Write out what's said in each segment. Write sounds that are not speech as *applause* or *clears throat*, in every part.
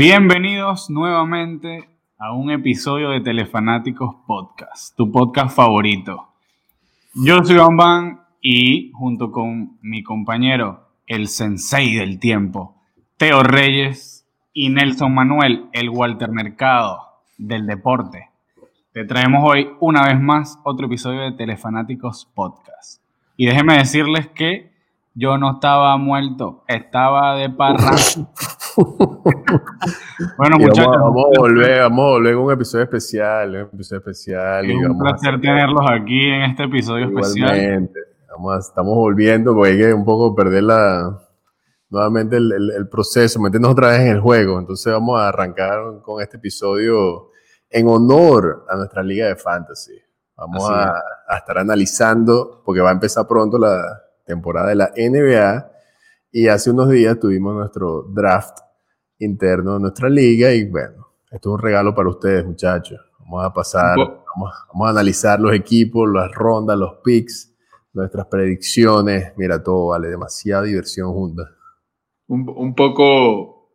Bienvenidos nuevamente a un episodio de Telefanáticos Podcast, tu podcast favorito. Yo soy Van y junto con mi compañero, el sensei del tiempo, Teo Reyes y Nelson Manuel, el Walter Mercado del deporte, te traemos hoy una vez más otro episodio de Telefanáticos Podcast. Y déjenme decirles que yo no estaba muerto, estaba de parra. *laughs* *laughs* bueno, muchachos. Vamos, a volver, vamos a volver con un episodio especial, un episodio especial. Es un placer tenerlos aquí en este episodio especial. Vamos estamos volviendo porque hay que un poco perder la, nuevamente el, el, proceso, meternos otra vez en el juego. Entonces vamos a arrancar con este episodio en honor a nuestra liga de fantasy. Vamos a, a, estar analizando, porque va a empezar pronto la temporada de la NBA y hace unos días tuvimos nuestro draft interno de nuestra liga y bueno, esto es un regalo para ustedes muchachos. Vamos a pasar, vamos, vamos a analizar los equipos, las rondas, los picks, nuestras predicciones. Mira, todo vale demasiada diversión juntas. Un, un, poco,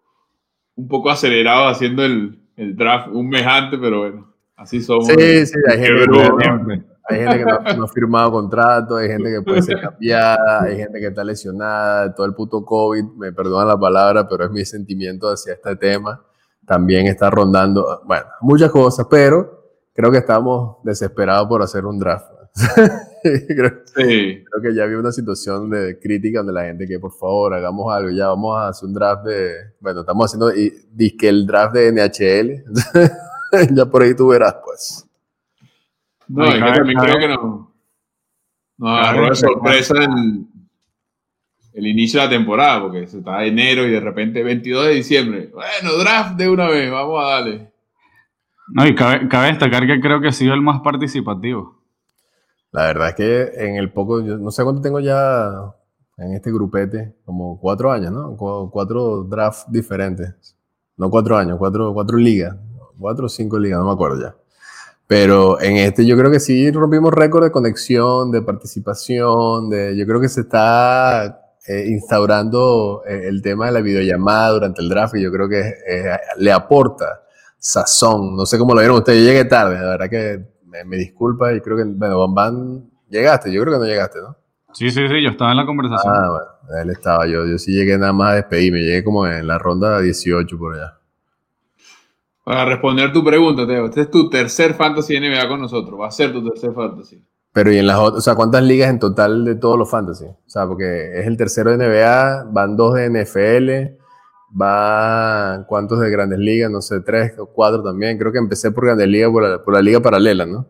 un poco acelerado haciendo el, el draft, un mejante, pero bueno, así somos. Sí, sí, hay gente, hay gente que no, ha firmado contrato, hay gente que puede ser cambiada, hay gente que está lesionada, todo el puto COVID, me perdonan la palabra, pero es mi sentimiento hacia este tema. También está rondando, bueno, muchas cosas, pero creo que estamos desesperados por hacer un draft. *laughs* creo, sí. creo, que ya había una situación de crítica donde la gente que por favor hagamos algo, ya vamos a hacer un draft de, bueno, estamos haciendo, y, que el draft de NHL, *laughs* ya por ahí tú verás pues. No, es que también creo que no. Nos agarró de sorpresa el, el, inicio de la temporada, porque se está enero y de repente 22 de diciembre. Bueno, draft de una vez, vamos a darle. No, y cabe, destacar que creo que ha sido el más participativo. La verdad es que en el poco, yo no sé cuánto tengo ya en este grupete, como cuatro años, ¿no? Cuatro drafts diferentes. No cuatro años, cuatro, cuatro ligas. Cuatro o cinco ligas, no me acuerdo ya. Pero en este yo creo que sí rompimos récord de conexión, de participación, de, yo creo que se está eh, instaurando eh, el tema de la videollamada durante el draft y yo creo que eh, le aporta sazón. No sé cómo lo vieron ustedes, yo llegué tarde, la verdad que me, disculpa y creo que, bueno, Van llegaste, yo creo que no llegaste, ¿no? Sí, sí, sí, yo estaba en la conversación. Ah, bueno, él estaba, yo, yo sí llegué nada más a despedirme, llegué como en la ronda 18 por allá. Para responder tu pregunta, Teo, este es tu tercer fantasy NBA con nosotros, va a ser tu tercer fantasy. Pero y en las otras, o sea, ¿cuántas ligas en total de todos los fantasy? O sea, porque es el tercero de NBA, van dos de NFL, van cuántos de grandes ligas, no sé, tres o cuatro también. Creo que empecé por grandes ligas por la liga paralela, ¿no?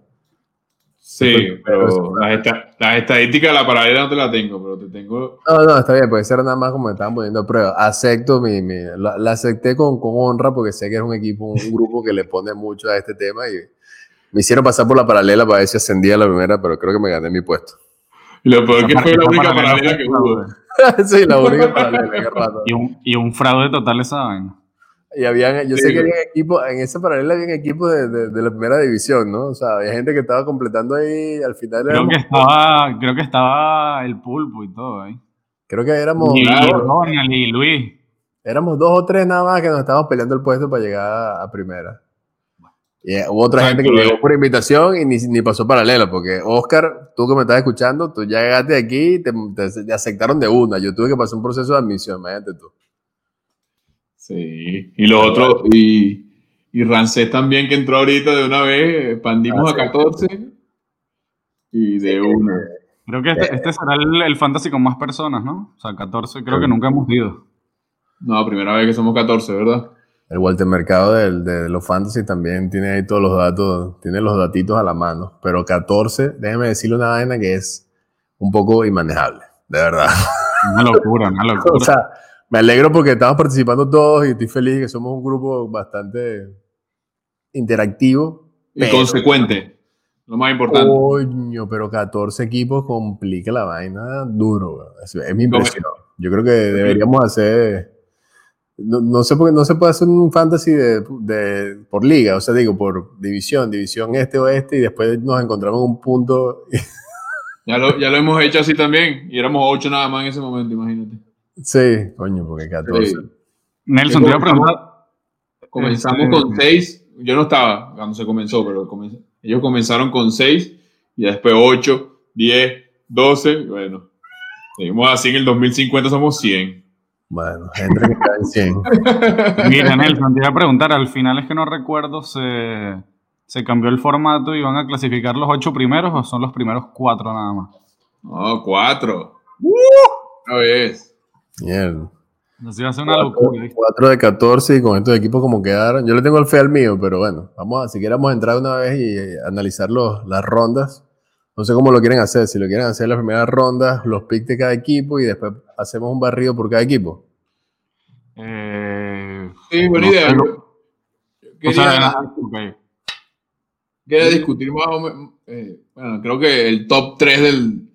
Sí, pero las, estadísticas de la paralela no te la tengo, pero te tengo... No, no, está bien, puede ser nada más como me estaban poniendo a prueba. Acepto mi... mi la, acepté con, con, honra porque sé que es un equipo, un *laughs* grupo que le pone mucho a este tema y me hicieron pasar por la paralela para ver si ascendía a la primera, pero creo que me gané mi puesto. Y lo peor que fue la única paralela que hubo. *laughs* sí, la única paralela, Y un, y un fraude total esa vaina. Y habían, yo sé que había equipos, en esa paralela había equipos de, de, la primera división, ¿no? O sea, había gente que estaba completando ahí, al final Creo que estaba, creo que estaba el pulpo y todo ahí. Creo que éramos... Y, Luis. Éramos dos o tres nada más que nos estábamos peleando el puesto para llegar a primera. Y hubo otra gente que llegó por invitación y ni, ni, pasó paralela, porque Oscar, tú que me estás escuchando, tú ya llegaste aquí y te, te, aceptaron de una. Yo tuve que pasar un proceso de admisión, imagínate tú. Sí, y lo otro, y, y Rancés también que entró ahorita de una vez, expandimos a 14 y de una. Creo que este, este será el, fantasy con más personas, ¿no? O sea, 14 creo que nunca hemos ido. No, primera vez que somos 14, ¿verdad? El Walter Mercado de, de, los fantasy también tiene ahí todos los datos, tiene los datitos a la mano, pero 14, déjeme decirle una vaina que es un poco inmanejable, de verdad. Una locura, una locura. *laughs* o sea, me alegro porque estamos participando todos y estoy feliz que somos un grupo bastante interactivo. Y consecuente, lo más importante. Coño, pero 14 equipos complica la vaina duro. Es, mi impresión. Yo creo que deberíamos hacer... No, sé por qué no se puede hacer un fantasy de, por liga, o sea, digo, por división, división este-oeste, y después nos encontramos en un punto. *laughs* ya, lo, ya lo hemos hecho así también, y éramos 8 nada más en ese momento, imagínate. Sí, coño, porque 14. Nelson, te iba a preguntar, comenzamos con 6. Yo no estaba cuando se comenzó, pero ellos comenzaron con 6 y después 8, 10, 12. Bueno, seguimos así en el 2050 somos 100. Bueno, gente que está en 100. *laughs* Mira, Nelson, te iba a preguntar, al final es que no recuerdo, se, se cambió el formato y van a clasificar los 8 primeros o son los primeros 4 nada más. No, 4. ¡Uh! Una vez. Mierda. Nos iba a hacer una locura. 4 de 14 y con estos equipos como quedaron. Yo le tengo el fe al mío, pero bueno, vamos a, si queremos entrar una vez y eh, analizar los, las rondas. No sé cómo lo quieren hacer, si lo quieren hacer las primeras rondas, los picks de cada equipo y después hacemos un barrido por cada equipo. Eh, sí, buena idea. Quería, discutir más o menos. Eh, bueno, creo que el top 3 del,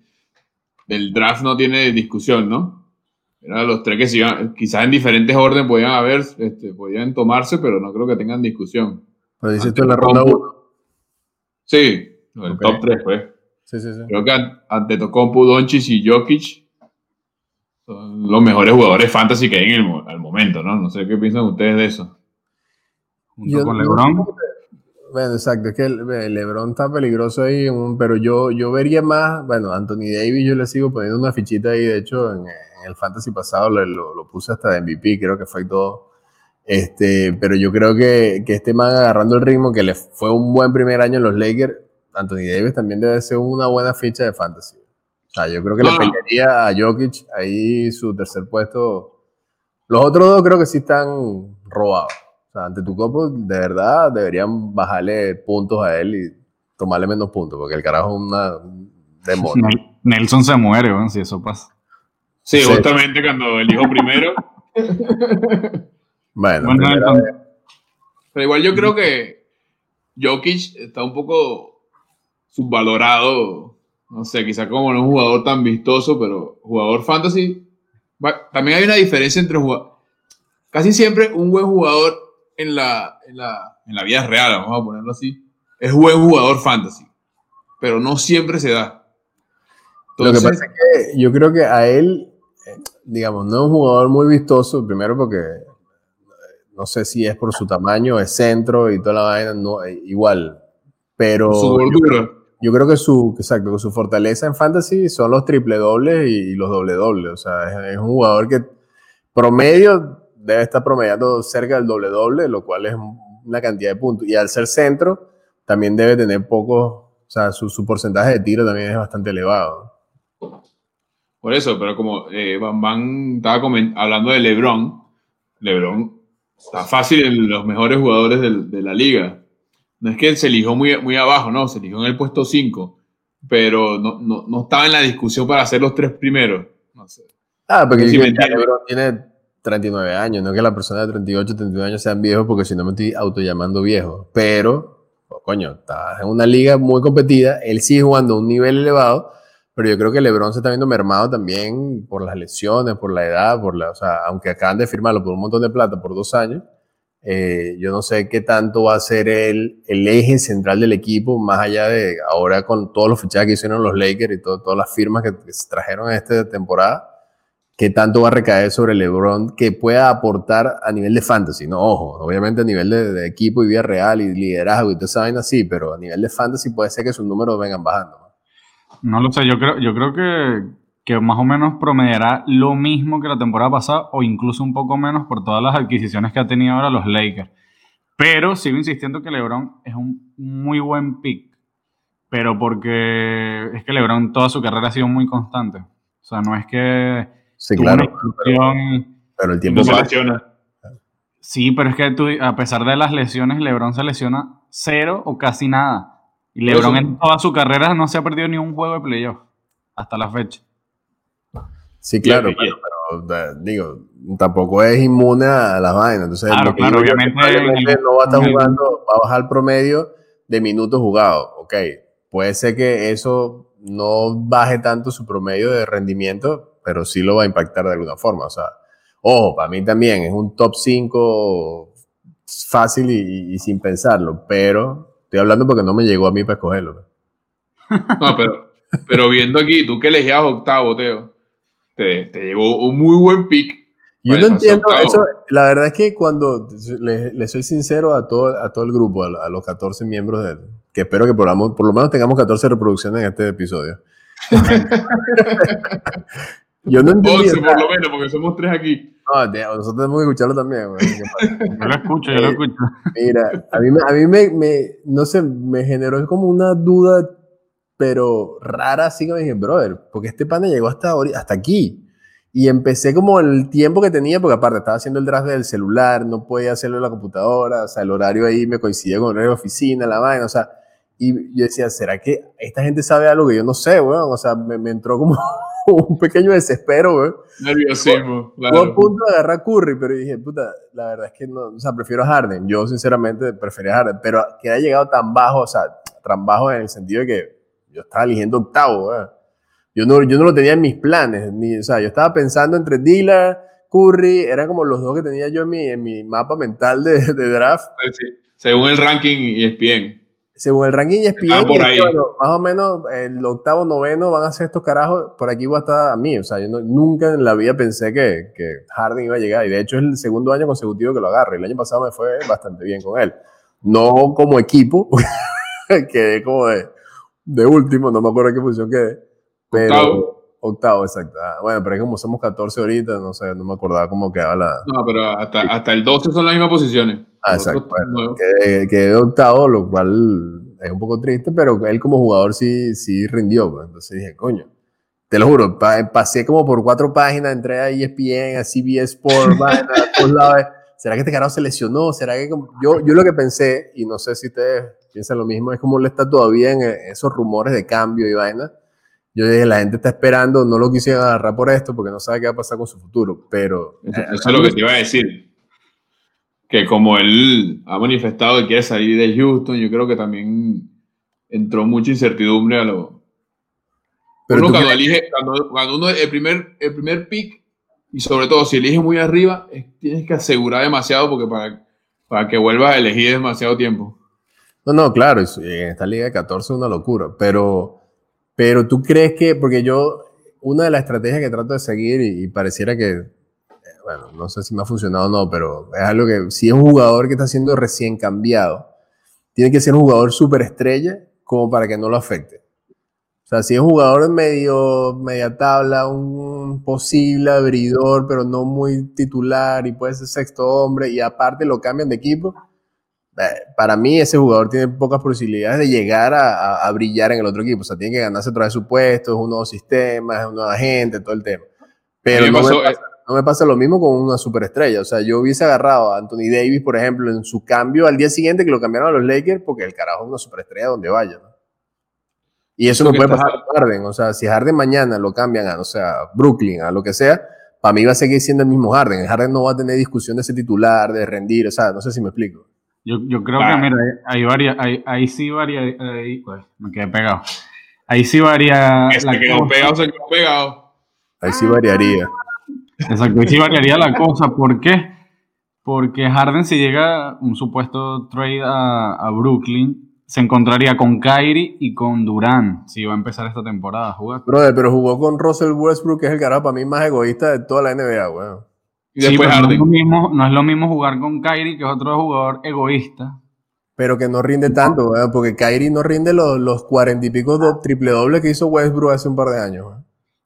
del draft no tiene discusión, ¿no? Eran los tres que sigan, quizás en diferentes orden podían haber, este, podían tomarse, pero no creo que tengan discusión. Pero dices tú en la ronda 1. Sí, el top 3, pues. Sí, sí, sí. Creo que ante Tocompu, Doncic y Jokic son los mejores jugadores fantasy que hay en el al momento, ¿no? No sé qué piensan ustedes de eso. Junto con LeBron. Bueno, exacto, es que LeBron está peligroso ahí, pero yo, yo vería más, bueno, Anthony Davis yo le sigo poniendo una fichita ahí, de hecho en, el fantasy pasado lo, lo, puse hasta de MVP, creo que fue todo. Este, pero yo creo que, que este man agarrando el ritmo, que le fue un buen primer año en los Lakers, Anthony Davis también debe ser una buena ficha de fantasy. O sea, yo creo que le pelearía a Jokic ahí su tercer puesto. Los otros dos creo que sí están robados. O sea, ante tu copo, de verdad, deberían bajarle puntos a él y tomarle menos puntos, porque el carajo es una demonio. Nelson se muere, si eso pasa. Sí, justamente cuando elijo primero. *laughs* bueno, pero igual yo creo que Jokic está un poco subvalorado. No sé, quizá como no es un jugador tan vistoso, pero jugador fantasy. También hay una diferencia entre jugadores. Casi siempre un buen jugador en la, en la, en la vida real, vamos a ponerlo así, es buen jugador fantasy, pero no siempre se da. Lo que pasa es que yo creo que a él, digamos, no es un jugador muy vistoso, primero porque no sé si es por su tamaño, es centro y toda la vaina, no, eh, igual, pero... Su gordura. Yo, creo que su, exacto, que su fortaleza en fantasy son los triple dobles y, los doble dobles, o sea, es un jugador que promedio debe estar promediando cerca del doble doble, lo cual es una cantidad de puntos. Y al ser centro, también debe tener poco, o sea, su, porcentaje de tiro también es bastante elevado. Por eso, pero como eh, Van estaba hablando de LeBron, LeBron está fácil en los mejores jugadores de, la liga. No es que se eligió muy, muy abajo, no, se eligió en el puesto 5, pero no, no, estaba en la discusión para hacer los tres primeros. No sé. Ah, porque LeBron tiene 39 años, no que la persona de 38, 39 años sean viejos, porque si no me estoy autollamando viejo. Pero, oh, coño, está en una liga muy competida, él sigue jugando a un nivel elevado, pero yo creo que LeBron se está viendo mermado también por las lesiones, por la edad, por la, o sea, aunque acaban de firmarlo por un montón de plata por dos años, eh, yo no sé qué tanto va a ser el, el eje central del equipo, más allá de ahora con todos los fichajes que hicieron los Lakers y todas las firmas que, que se trajeron esta temporada qué tanto va a recaer sobre LeBron que pueda aportar a nivel de fantasy. No, ojo, obviamente a nivel de, equipo y vida real y liderazgo y todo esa vaina sí, pero a nivel de fantasy puede ser que sus números vengan bajando. No lo sé, yo creo, yo creo que, que más o menos promediará lo mismo que la temporada pasada o incluso un poco menos por todas las adquisiciones que ha tenido ahora los Lakers. Pero sigo insistiendo que LeBron es un muy buen pick. Pero porque es que LeBron toda su carrera ha sido muy constante. O sea, no es que Sí, claro. Pero, el tiempo se lesiona. Sí, pero es que tú, a pesar de las lesiones, LeBron se lesiona cero o casi nada. Y LeBron en toda su carrera no se ha perdido ni un juego de playoff hasta la fecha. Sí, claro, pero, digo, tampoco es inmune a las vainas. Entonces, claro, claro, obviamente no va a estar jugando, va a bajar el promedio de minutos jugados. Ok, puede ser que eso no baje tanto su promedio de rendimiento, pero sí lo va a impactar de alguna forma. O sea, ojo, para mí también es un top 5 fácil y, sin pensarlo, pero estoy hablando porque no me llegó a mí para escogerlo. No, pero, pero viendo aquí, tú que elegías octavo, Teo, te, te llegó un muy buen pick. Yo no entiendo eso. La verdad es que cuando le, soy sincero a todo, a todo el grupo, a, los 14 miembros de que espero que por, por lo menos tengamos 14 reproducciones en este episodio. *laughs* Yo no entiendo. 11 por lo menos, porque somos tres aquí. No, nosotros tenemos que escucharlo también. *laughs* yo lo escucho, yo lo escucho. Mira, a mí, a mí me, me, no sé, me generó como una duda, pero rara, así que me dije, brother, porque este pana llegó hasta, hasta aquí. Y empecé como el tiempo que tenía, porque aparte estaba haciendo el draft del celular, no podía hacerlo en la computadora, o sea, el horario ahí me coincidía con el horario de oficina, la vaina, o sea, y yo decía, ¿será que esta gente sabe algo que yo no sé, weón? O sea, me, me entró como *laughs* un pequeño desespero, weón. Nerviosismo, claro. a punto de agarrar Curry, pero dije, puta, la verdad es que no, o sea, prefiero a Harden. Yo, sinceramente, prefería a Harden, pero que haya llegado tan bajo, o sea, tan bajo en el sentido de que yo estaba eligiendo octavo, weón. Yo no, yo no lo tenía en mis planes, ni, o sea, yo estaba pensando entre Dillard, Curry, eran como los dos que tenía yo en mi, en mi mapa mental de, de draft. Sí, según el ranking y es bien. Según el ranking ESPN, por ahí. más o menos el octavo, noveno van a ser estos carajos, por aquí va a estar a mí, o sea, yo nunca en la vida pensé que, que Harden iba a llegar, y de hecho es el segundo año consecutivo que lo agarro, el año pasado me fue bastante bien con él. No como equipo, *laughs* quedé como de, de último, no me acuerdo qué posición quedé, pero... Octavo, exacto. Ah, bueno, pero es como somos 14 ahorita, no sé, no me acordaba cómo quedaba la... No, pero hasta, hasta el 12 son las mismas posiciones. Ah, exacto. quedé, octavo, lo cual es un poco triste, pero él como jugador sí, sí rindió. Pues. Entonces dije, coño, te lo juro, pasé como por cuatro páginas, entré a ESPN, a CBS Sports, *laughs* a todos lados. ¿Será que este carajo se lesionó? ¿Será que yo, yo lo que pensé, y no sé si ustedes piensan lo mismo, es como él está todavía en esos rumores de cambio y vaina yo dije, la gente está esperando, no lo quisiera agarrar por esto porque no sabe qué va a pasar con su futuro, pero... Eso, es lo que te iba a decir. Que como él ha manifestado que quiere salir de Houston, yo creo que también entró mucha incertidumbre a lo... Pero uno cuando elige, cuando, uno el primer, el primer pick, y sobre todo si elige muy arriba, tienes que asegurar demasiado porque para, para que vuelvas a elegir demasiado tiempo. No, no, claro, en esta liga de 14 es una locura, pero pero tú crees que, porque yo, una de las estrategias que trato de seguir y, pareciera que, eh, bueno, no sé si me ha funcionado o no, pero es algo que si es un jugador que está siendo recién cambiado, tiene que ser un jugador súper estrella como para que no lo afecte. O sea, si es un jugador medio, media tabla, un posible abridor, pero no muy titular y puede ser sexto hombre y aparte lo cambian de equipo, para mí ese jugador tiene pocas posibilidades de llegar a, brillar en el otro equipo. O sea, tiene que ganarse otra vez su puesto, es un nuevo sistema, es un nuevo agente, todo el tema. Pero no, me pasa, lo mismo con una superestrella. O sea, yo hubiese agarrado a Anthony Davis, por ejemplo, en su cambio al día siguiente que lo cambiaron a los Lakers, porque el carajo es una superestrella donde vaya. Y eso no puede pasar a Harden. O sea, si Harden mañana lo cambian a, o sea, Brooklyn, a lo que sea, para mí va a seguir siendo el mismo Harden. Harden no va a tener discusión de ese titular, de rendir. O sea, no sé si me explico. Yo, yo creo que, mira, hay varias, ahí, ahí sí varía, ahí, pues, me quedé pegado. Ahí sí varía. Se quedó pegado, se quedó pegado. Ahí sí variaría. Exacto, ahí sí variaría la cosa. ¿Por qué? Porque Harden, si llega un supuesto trade a, a Brooklyn, se encontraría con Kyrie y con Durán si va a empezar esta temporada a jugar. Brother, pero jugó con Russell Westbrook, que es el carajo para mí más egoísta de toda la NBA, weón no, es lo mismo, no es lo mismo jugar con Kyrie, que es otro jugador egoísta. Pero que no rinde tanto, porque Kyrie no rinde los, cuarenta y pico triple doble que hizo Westbrook hace un par de años.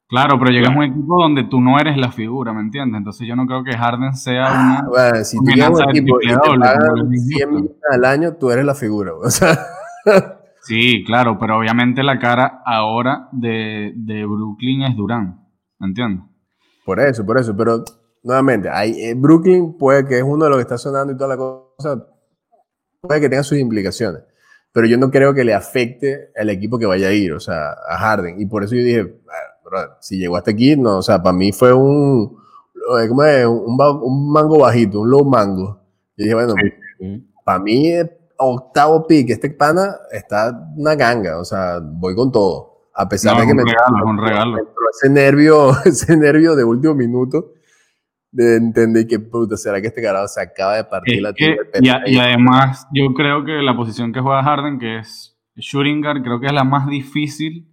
Claro, pero llegas a un equipo donde tú no eres la figura, ¿me entiendes? Entonces yo no creo que Harden sea ah, una. Bueno, si tú llegas un equipo y te pagan 100 millones al año, tú eres la figura. *laughs* O sea. sí, claro, pero obviamente la cara ahora de, de Brooklyn es Durán, ¿me entiendes? Por eso, por eso, pero nuevamente, hay, eh, Brooklyn puede que es uno de los que está sonando y toda la cosa, puede que tenga sus implicaciones, pero yo no creo que le afecte al equipo que vaya a ir, o sea, a Harden. Y por eso yo dije, ah, si llegó hasta aquí, no, o sea, para mí fue un, ¿cómo es? Un, un, mango bajito, un low mango. Y dije, bueno, para mí, octavo pick, este pana está una ganga, o sea, voy con todo. A pesar de que me regalo, ese nervio, *laughs* ese nervio de último minuto de entender que, puta, ¿será que este carajo se acaba de partir la tía? Y, y, además, yo creo que la posición que juega Harden, que es shooting guard, creo que es la más difícil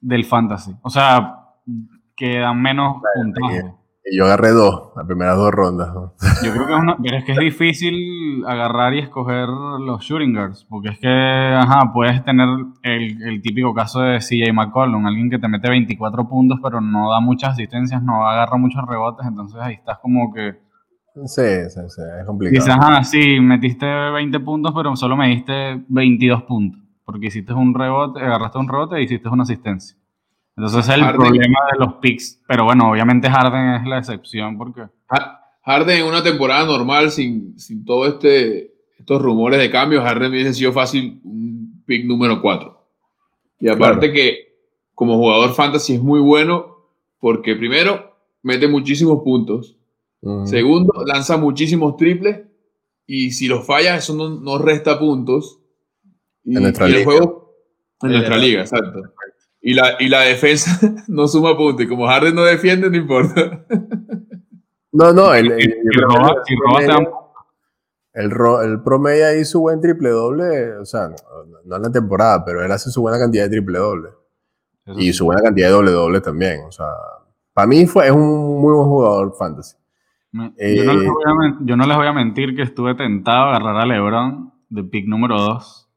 del fantasy. O sea, que dan menos puntaje. Y yo agarré dos, las primeras dos rondas. Yo creo que es, una, pero es que es difícil agarrar y escoger los shooting guards, porque es que, ajá, puedes tener el, el típico caso de CJ McCollum, alguien que te mete 24 puntos, pero no da muchas asistencias, no agarra muchos rebotes, entonces ahí estás como que... Sí, sí, sí, es complicado. Quizás, ajá, sí, metiste 20 puntos, pero solo me diste 22 puntos, porque hiciste un rebote, agarraste un rebote e hiciste una asistencia. Entonces es el problema de los picks. Pero bueno, obviamente Harden es la excepción porque. Harden en una temporada normal, sin, sin todo este, estos rumores de cambios, Harden hubiese sido fácil un pick número 4. Y aparte que como jugador fantasy es muy bueno porque primero mete muchísimos puntos. Segundo, lanza muchísimos triples. Y si los falla, eso no, resta puntos. Y, en nuestra liga. juego, en nuestra liga, exacto. Y la, y la defensa *laughs* no suma puntos. Y como Harden no defiende, no importa. No, no, el, el, el, promedio ahí su buen triple doble, o sea, no, en la temporada, pero él hace su buena cantidad de triple doble. y su buena cantidad de doble doble también. O sea, para mí fue, es un muy buen jugador fantasy. yo, no les voy a, yo, no les voy a, mentir que estuve tentado a agarrar a LeBron de pick número 2.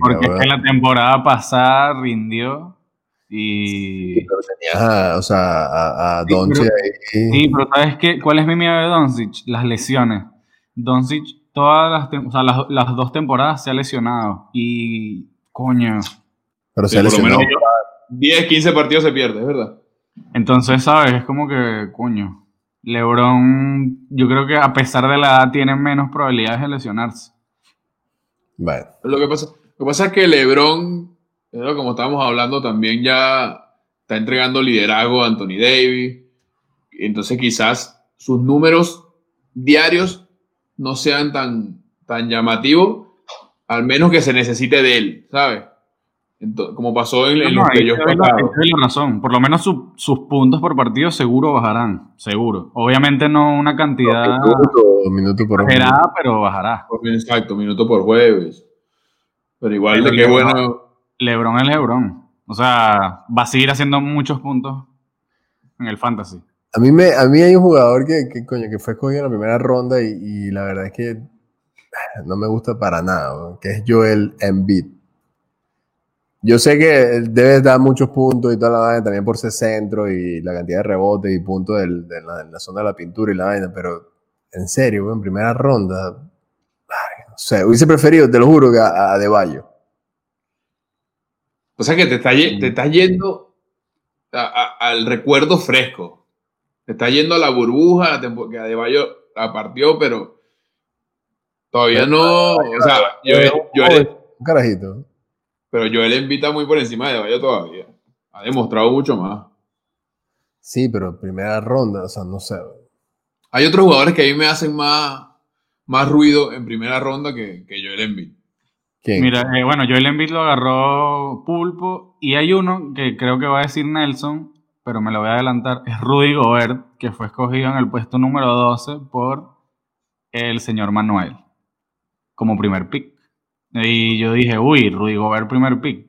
Porque en la temporada pasada rindió y... pero tenías a, o sea, a, a Doncic ahí. Sí, pero ¿sabes qué? ¿Cuál es mi miedo de Doncic? Las lesiones. Doncic, todas las, o sea, las, las, dos temporadas se ha lesionado. Y, coño. Pero se ha lesionado. 10, 15 partidos se pierde, es verdad. Entonces, ¿sabes? Es como que, coño. LeBron, yo creo que a pesar de la edad, tiene menos probabilidades de lesionarse. Bueno. Lo que pasa, lo que pasa es que LeBron pero como estábamos hablando, también ya está entregando liderazgo a Anthony Davis. Entonces quizás sus números diarios no sean tan, tan llamativos, al menos que se necesite de él, ¿sabes? como pasó en, en los que yo la razón. Por lo menos sus puntos por partido seguro bajarán, seguro. Obviamente no una cantidad minuto, por pero bajará. Exacto, minuto por jueves. Pero igual de qué bueno LeBron es LeBron. O sea, va a seguir haciendo muchos puntos en el fantasy. A mí, me, a mí hay un jugador que, coño, que fue escogido en la primera ronda y, la verdad es que no me gusta para nada, que es Joel Embiid. Yo sé que debe dar muchos puntos y toda la vaina, también por ser centro y la cantidad de rebotes y puntos de, la, zona de la pintura y la vaina, pero en serio, en primera ronda, no sé, hubiese preferido, te lo juro, que a, a De o sea que te, está, te estás yendo al recuerdo fresco. Te está yendo a la burbuja, que Adebayo la partió, pero todavía no. O sea, Joel, un carajito. Pero Joel invita muy por encima de Adebayo todavía. Ha demostrado mucho más. Sí, pero primera ronda, o sea, no sé. Hay otros jugadores que a mí me hacen más, más ruido en primera ronda que, que Joel Embiid. Mira, eh, bueno, Joel Embiid lo agarró Pulpo y hay uno que creo que va a decir Nelson, pero me lo voy a adelantar, es Rudy Gobert, que fue escogido en el puesto número 12 por el señor Manuel como primer pick. Y yo dije, uy, Rudy Gobert primer pick.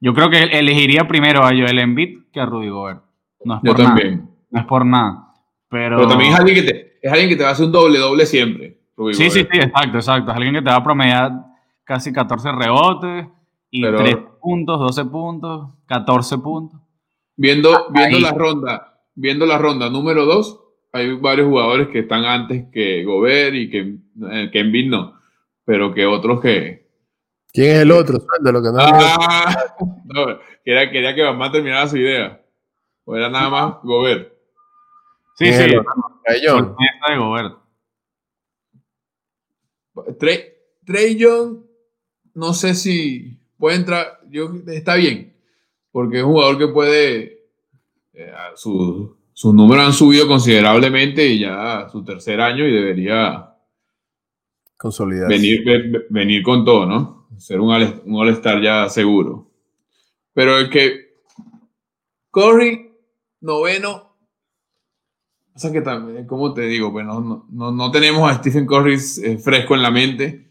Yo creo que elegiría primero a Joel Embiid que a Rudy Gobert. No es por nada. No es por nada. Pero, pero también es alguien, que te, es alguien que te va a hacer un doble doble siempre. sí, sí, sí, exacto, exacto. Es alguien que te va a promediar casi 14 rebotes y 3 puntos, 12 puntos, 14 puntos. Viendo, ah, viendo la ronda, viendo la ronda número 2, hay varios jugadores que están antes que Gobert y que, eh, que Embiid no, pero que otros que... ¿Quién es el otro? De lo que no, ah, *laughs* quería, quería, que Bamán terminara su idea. O era nada más Gobert. Sí, sí. Trey, Trey Young no sé si puede entrar, yo, está bien, porque es un jugador que puede, eh, sus números han subido considerablemente y ya su tercer año y debería consolidar venir, venir con todo, ¿no? Ser un All-Star ya seguro. Pero el que Curry, noveno, o sea que también, ¿cómo te digo? Pues no, no, tenemos a Stephen Curry eh, fresco en la mente.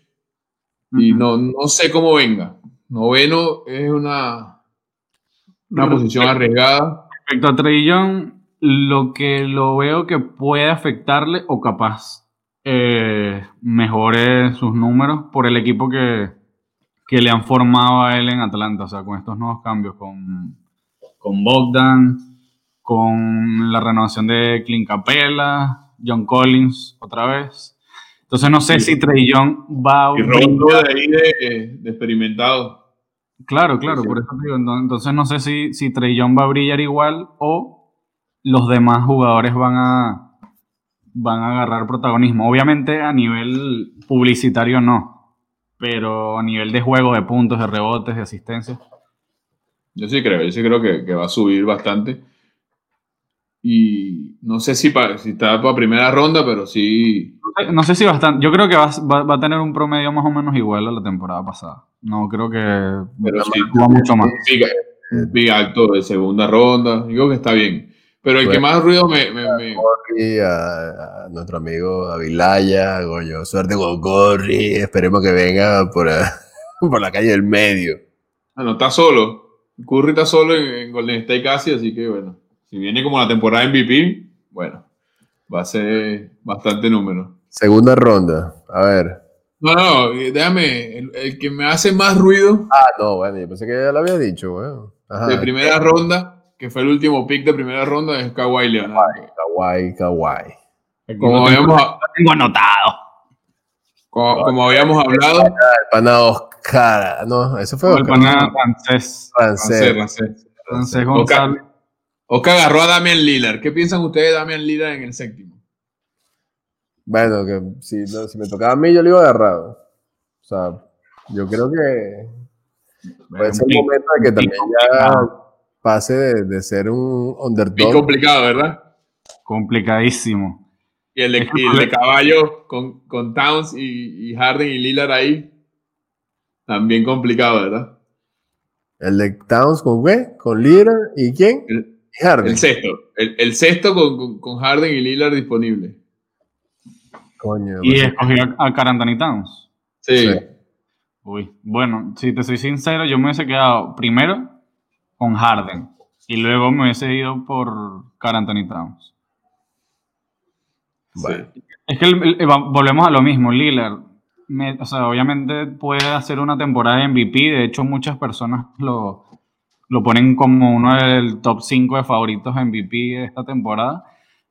Y no, no sé cómo venga. Noveno es una, una posición arriesgada. Respecto a Trey lo que lo veo que puede afectarle o capaz eh, mejore sus números por el equipo que, que, le han formado a él en Atlanta, o sea, con estos nuevos cambios, con, con Bogdan, con la renovación de Clint Capella, John Collins otra vez. Entonces no sé si Trey Young va a... Y de ahí de, de experimentado. Claro, claro, por eso digo, entonces no sé si, si Trey Young va a brillar igual o los demás jugadores van a, van a agarrar protagonismo. Obviamente a nivel publicitario no, pero a nivel de juego, de puntos, de rebotes, de asistencia. Yo sí creo, yo sí creo que, va a subir bastante. Y no sé si, si está para primera ronda, pero sí. No sé, si bastante. Yo creo que va, va, a tener un promedio más o menos igual a la temporada pasada. No creo que. Pero sí, mucho más. Big, alto de segunda ronda. Digo que está bien. Pero el que más ruido me. me, A, nuestro amigo Avilaya, Goyo. Suerte con Corri. Esperemos que venga por, *laughs* por la calle del medio. Bueno, está solo. Curry está solo en, Golden State casi, así que bueno. Si viene como la temporada MVP, bueno, va a ser bastante número. Segunda ronda, a ver. No, no, déjame, el, que me hace más ruido. Ah, no, bueno, yo pensé que ya lo había dicho, bueno. De primera ronda, que fue el último pick de primera ronda, es Kawhi Leonard. Kawhi, Kawhi. Como habíamos, tengo anotado. Como, habíamos hablado. El pana Oscar, no, eso fue el pana francés. Francés. Francés. Francés González. Oscar agarró a Damian Lillard. ¿Qué piensan ustedes de Damian Lillard en el séptimo? Bueno, que si, si me tocaba a mí, yo lo iba a agarrar. O sea, yo creo que puede ser un momento de que también ya pase de, ser un underdog. Es complicado, ¿verdad? Complicadísimo. Y el de, caballo con, con Towns y, y, Harden y Lillard ahí, también complicado, ¿verdad? El de Towns con qué? ¿Con Lillard y quién? El, Harden. El sexto. El, el sexto con, con Harden y Lillard disponible y escogió a Carantani Towns. Sí. Uy, bueno, si te soy sincero, yo me hubiese quedado primero con Harden y luego me hubiese ido por Carantani Towns. Es que volvemos a lo mismo, Lillard. o sea, obviamente puede hacer una temporada de MVP. De hecho, muchas personas lo, lo ponen como uno del top 5 de favoritos MVP de esta temporada.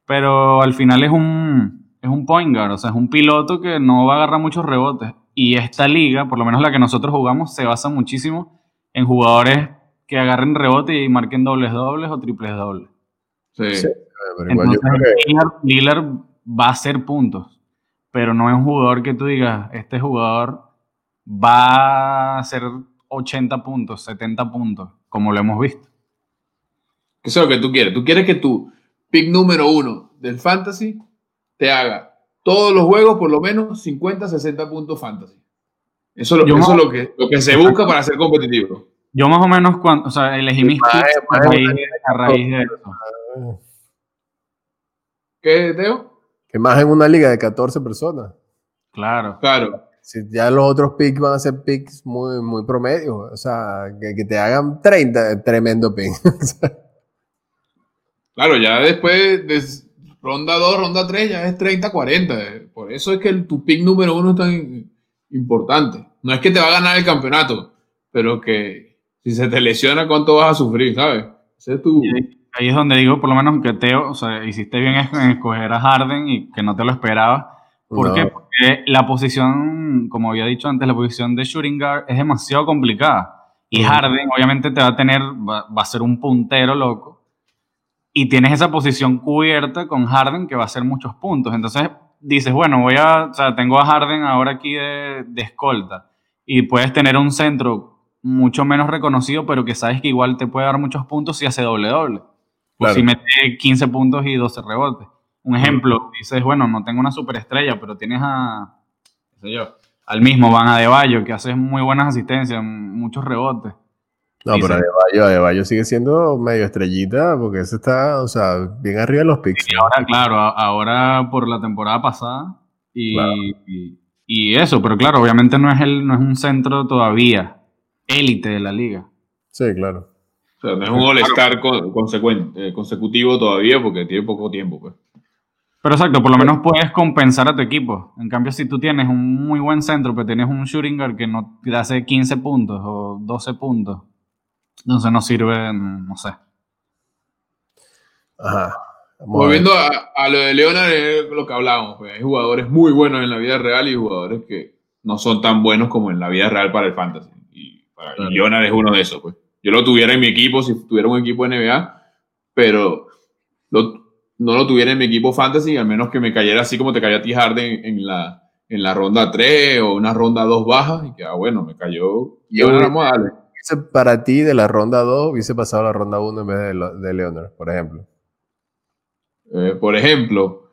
Pero al final es un, es un point guard, o sea, es un piloto que no va a agarrar muchos rebotes. Y esta liga, por lo menos la que nosotros jugamos, se basa muchísimo en jugadores que agarren rebote y marquen dobles dobles o triples dobles. Sí. Entonces, Lillard, va a hacer puntos, pero no es un jugador que tú digas, este jugador va a hacer 80 puntos, 70 puntos, como lo hemos visto. Eso es lo que tú quieres. Tú quieres que tu pick número uno del fantasy te haga todos los juegos por lo menos 50, 60 puntos fantasy. Eso, es lo, que, lo que se busca para ser competitivo. Yo más o menos, cuando, o sea, elegí mis picks a raíz de eso. ¿Qué, Teo? Que más en una liga de 14 personas. Claro. Claro. Si ya los otros picks van a ser picks muy, muy promedios. O sea, que, que te hagan 30, tremendo pick. *laughs* claro, ya después de ronda 2, ronda 3 ya es 30-40. Por eso es que el, tu pick número uno es tan importante. No es que te va a ganar el campeonato, pero que si se te lesiona, ¿cuánto vas a sufrir? ¿Sabes? Ahí es donde digo, por lo menos que Teo, o sea, hiciste bien en escoger a Harden y que no te lo esperabas. ¿Por qué? Porque la posición, como había dicho antes, la posición de shooting guard es demasiado complicada. Y Harden, obviamente, te va a tener, va a ser un puntero loco y tienes esa posición cubierta con Harden que va a hacer muchos puntos. Entonces dices, bueno, voy a, o sea, tengo a Harden ahora aquí de, escolta y puedes tener un centro mucho menos reconocido, pero que sabes que igual te puede dar muchos puntos si hace doble doble. O si mete 15 puntos y 12 rebotes. Un ejemplo, dices, bueno, no tengo una superestrella, pero tienes a, qué sé yo, al mismo Van Adebayo, que hace muy buenas asistencias, muchos rebotes. No, pero Adebayo, Adebayo sigue siendo medio estrellita porque ese está, o sea, bien arriba de los picks. Y ahora, claro, ahora por la temporada pasada y, y, eso, pero claro, obviamente no es, el, no es un centro todavía élite de la liga. Sí, claro. O sea, no es un All-Star eh, consecutivo todavía porque tiene poco tiempo, pues. Pero exacto, por lo menos puedes compensar a tu equipo. En cambio, si tú tienes un muy buen centro, pero tienes un shooting guard que no te hace 15 puntos o 12 puntos, entonces no sirve, no sé. Ajá. Volviendo a, lo de Leonard, es lo que hablábamos. Pues. Hay jugadores muy buenos en la vida real y jugadores que no son tan buenos como en la vida real para el fantasy. Y, Leonard es uno de esos. Pues. Yo lo tuviera en mi equipo si tuviera un equipo de NBA, pero lo, no lo tuviera en mi equipo fantasy, al menos que me cayera así como te cayó a ti Harden en la, en la ronda 3 o una ronda 2 baja, y que, ah, bueno, me cayó. Y ahora vamos a darle. Para ti, de la ronda 2, hubiese pasado la ronda 1 en vez de, de Leonard, por ejemplo. Eh, por ejemplo,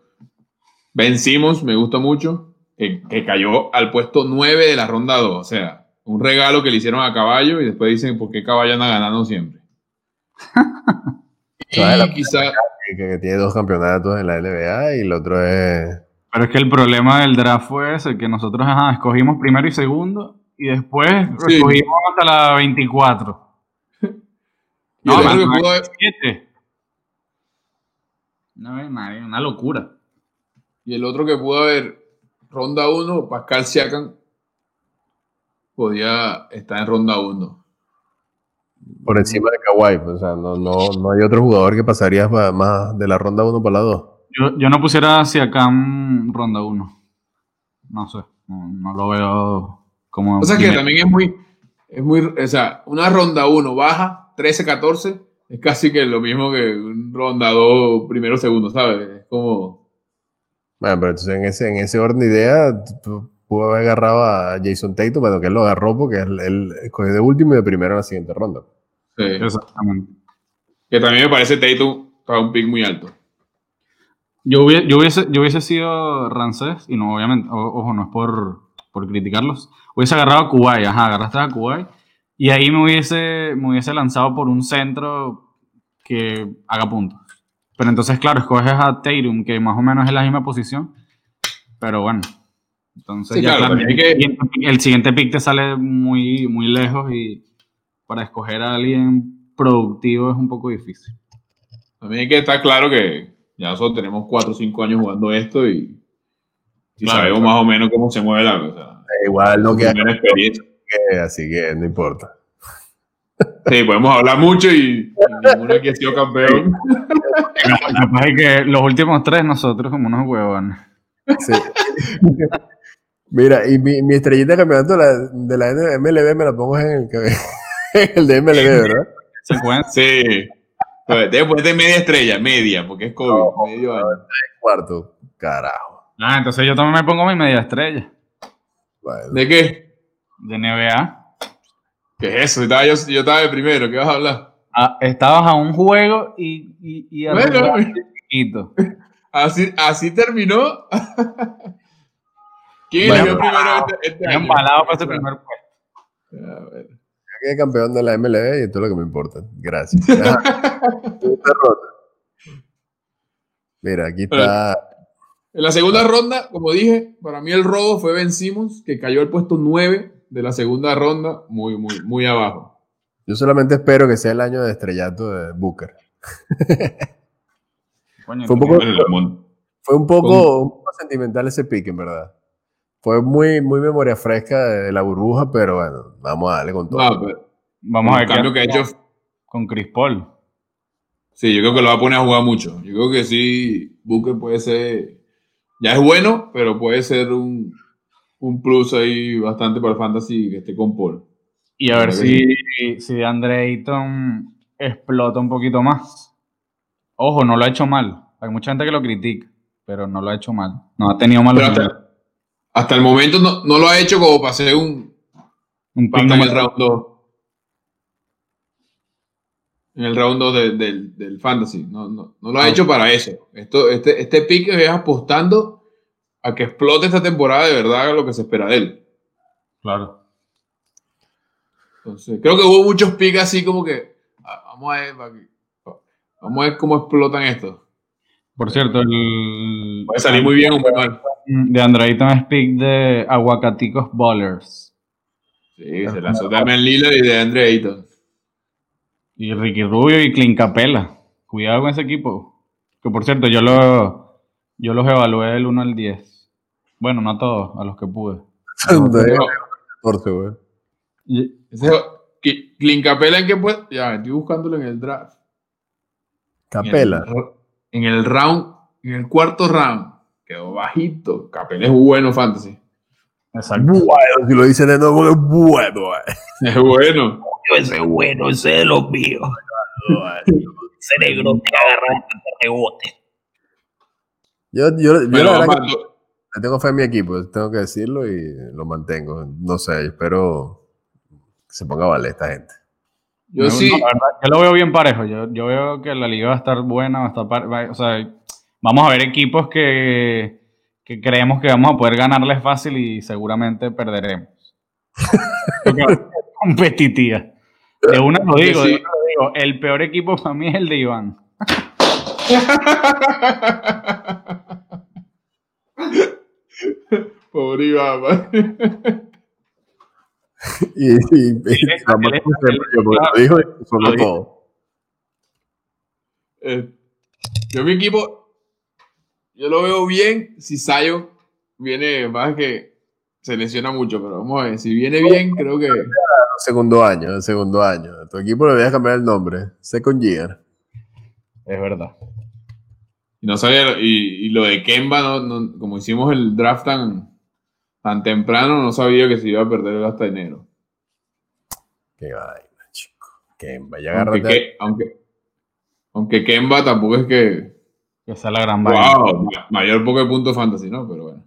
Ben Simmons me gusta mucho, que, cayó al puesto 9 de la ronda 2. O sea, un regalo que le hicieron a Caballo y después dicen, ¿por qué Caballo anda ganando siempre? *laughs* y quizá que, tiene dos campeonatos en la NBA y el otro es... Pero es que el problema del draft fue ese, que nosotros escogimos primero y segundo y después escogimos hasta la 24. *laughs* no, la 27. No, una locura. Y el otro que pudo haber, ronda 1, Pascal Siakam, podía estar en ronda 1 por encima de Kawhi. O sea, no, no, no hay otro jugador que pasaría más de la ronda 1 para la 2. Yo, yo no pusiera hacia Cam ronda 1. No sé, no, lo veo como... O sea que también es muy, es muy... O sea, una ronda 1 baja, 13-14, es casi que lo mismo que un ronda 2 primero segundo, ¿sabes? Es como... Bueno, pero entonces en ese, en ese orden de idea, pudo haber agarrado a Jason Tatum, pero que él lo agarró porque él, él escogió de último y de primero en la siguiente ronda. Sí, exactamente. Que también me parece Tatum para un pick muy alto. Yo hubiese, yo hubiese, yo hubiese sido Rancés, y no, obviamente, ojo, no es por, por criticarlos. Hubiese agarrado a Kuwait, ajá, agarraste a Kuwait. Y ahí me hubiese, me hubiese lanzado por un centro que haga puntos. Pero entonces, claro, escoges a Tatum, que más o menos es la misma posición. Pero bueno. Entonces, ya claro, el siguiente pick te sale muy, muy lejos y para escoger a alguien productivo es un poco difícil. También hay que estar claro que ya nosotros tenemos 4 o 5 años jugando esto y, sabemos más o menos cómo se mueve la cosa. Igual no queda experiencia. Así que no importa. Sí, podemos hablar mucho y, ninguno aquí ha sido campeón. Capaz es que los últimos tres nosotros como unos huevones. Sí. Mira, y mi, mi estrellita de campeonato de la, de la MLB me la pongo en el cabello. el de MLB, ¿verdad? Sí. Después de media estrella, media, porque es COVID. medio año. Cuarto, carajo. Ah, entonces yo también me pongo mi media estrella. ¿De qué? De NBA. ¿Qué es eso? Yo estaba, yo, estaba de primero, ¿qué vas a hablar? Ah, estabas a un juego y, y, y a bueno, chiquito. *laughs* Así, así terminó. *laughs* ¿Quién bueno, vio primero este, este año? para ese primer puesto. A ver es campeón de la MLB y esto es lo que me importa. Gracias. *laughs* Mira, aquí está. En la segunda ronda, como dije, para mí el robo fue Ben Simmons, que cayó al puesto 9 de la segunda ronda, muy, muy, muy abajo. Yo solamente espero que sea el año de estrellato de Booker. *laughs* fue, un poco, fue un poco sentimental ese pick, en verdad fue muy, muy memoria fresca de la burbuja, pero bueno, vamos a darle con todo. vamos a ver cambio que ha hecho con Chris Paul. Sí, yo creo que lo va a poner a jugar mucho. Yo creo que sí, Booker puede ser, ya es bueno, pero puede ser un, un plus ahí bastante para el fantasy que esté con Paul. Y a ver si, si Andre Ayton explota un poquito más. Ojo, no lo ha hecho mal. Hay mucha gente que lo critica, pero no lo ha hecho mal. No ha tenido malos hasta el momento no, lo ha hecho como para hacer un, un en el round 2. En el round 2 del fantasy. No, no, no lo ha ah. hecho para eso. Esto, este, este pick es apostando a que explote esta temporada de verdad lo que se espera de él. Claro. Entonces, creo que hubo muchos picks así como que ah, vamos a ver, vamos a ver cómo explotan esto. Por cierto, el. Puede salir muy bien o muy mal de Androidton Speak de Aguacaticos Ballers. Sí, se lanzó también Lilo y de Andre Ayton. Y Ricky Rubio y Clint Capela. Cuidado con ese equipo. Que por cierto, yo, lo, yo los evalué del 1 al 10. Bueno, no a todos, a los que pude. *laughs* Clint Capela en qué puede. Ya, estoy buscándolo en el draft. Capela. En el, round, en el cuarto round. Quedó bajito. Capela es bueno fantasy. Exacto. Bueno, si lo dicen de nuevo, es bueno. Eh. *laughs* Es bueno. Ese es bueno, ese es de los míos. *laughs* ese negro que agarra el rebote. Yo, yo, yo tengo fe en mi equipo, tengo que decirlo y lo mantengo. No sé, espero que se ponga a valer esta gente. Yo sí. yo lo veo bien parejo. Yo, yo, veo que la liga va a estar buena, va a estar o sea, vamos a ver equipos que, que, creemos que vamos a poder ganarles fácil y seguramente perderemos. *laughs* competitiva. De una lo digo, de una lo digo. El peor equipo para mí es el de Iván. *laughs* *laughs* Pobre Iván. *laughs* y, y, y dijo solo todo. Eh, yo mi equipo, yo lo veo bien si Sayo viene más que se lesiona mucho, pero vamos a ver, si viene bien, creo que... Segundo año, segundo año. tu equipo le voy a cambiar el nombre, Second Year. Es verdad. Y no sabía, y, lo de Kemba, no, como hicimos el draft tan, tan temprano, no sabía que se iba a perder hasta enero. Qué vaina, chico. Kemba, ya aunque, aunque, aunque Kemba tampoco es que. Que sea la gran vaina. Wow, mayor poco de punto fantasy, ¿no? Pero bueno.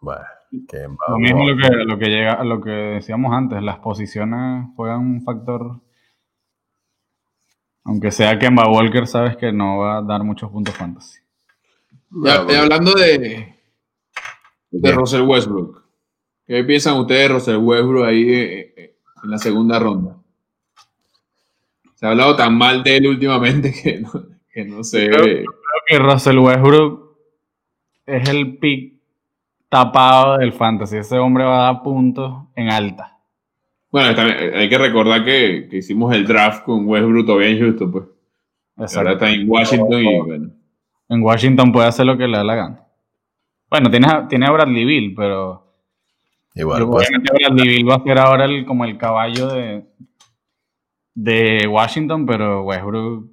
Bueno, Kemba. Lo mismo lo que, lo que, llega, lo que decíamos antes, las posiciones juegan un factor aunque sea Kemba Walker, sabes que no va a dar muchos puntos fantasy. Ya, hablando de, de Russell Westbrook, ¿qué piensan ustedes de Russell Westbrook ahí eh, eh, en la segunda ronda? Se ha hablado tan mal de él últimamente *laughs* que no, que no sé. Creo, que Russell Westbrook es el pick tapado del fantasy. Ese hombre va a dar puntos en alta. Bueno, hay que recordar que, hicimos el draft con Westbrook todavía en Houston, pues. Ahora está en Washington y bueno. En Washington puede hacer lo que le da la gana. Bueno, tiene, tiene a Bradley Bill, pero. Igual, pues. Bradley Bill va a ser ahora el, como el caballo de, de Washington, pero Westbrook,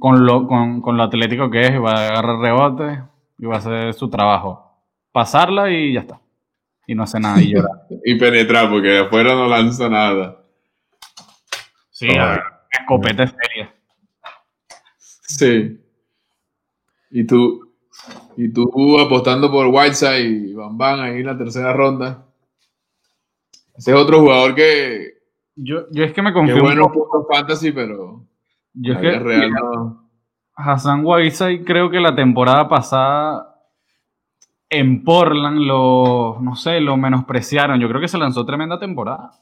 con lo, con, con lo atlético que es, va a agarrar rebote y va a hacer su trabajo. Pasarla y ya está y no hace nada y llora. *laughs* y penetrar, porque de afuera no lanza nada. Sí, escopeta seria. Sí. Y tú, y tú apostando por Whiteside y Van Van ahí en la tercera ronda. Ese es otro jugador que. Yo, yo es que me confío. Qué bueno puntos fantasy, pero. Yo es que. Real Hassan Whiteside creo que la temporada pasada en Portland lo, no sé, lo menospreciaron. Yo creo que se lanzó tremenda temporada.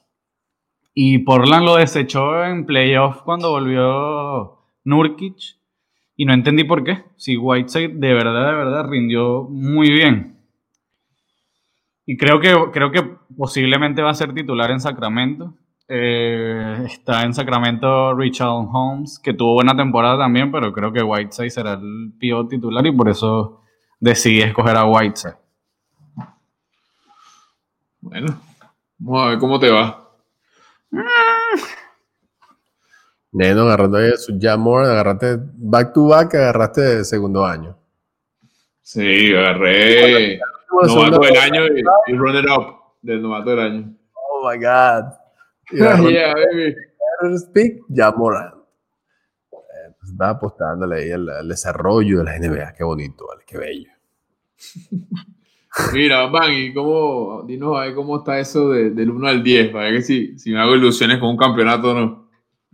Y Portland lo desechó en playoff cuando volvió Nurkic. Y no entendí por qué. Si Whiteside de verdad, de verdad rindió muy bien. Y creo que, creo que posiblemente va a ser titular en Sacramento. Eh, está en Sacramento Richard Holmes, que tuvo buena temporada también, pero creo que Whiteside será el pivot titular y por eso decidí escoger a Whiteside. Bueno, vamos a ver cómo te va. Neno, agarrando ahí su Jamor, agarraste back to back, agarraste segundo año. Sí, agarré novato del año y, runner up del novato del año. Oh my god. *laughs* yeah, baby. Speak, Jamor. Apostándole ahí al, desarrollo de la NBA. Qué bonito, vale, qué bello. *laughs* Mira, Van, y cómo, dinos a ver cómo está eso del 1 al 10, para ver si, si me hago ilusiones con un campeonato o no.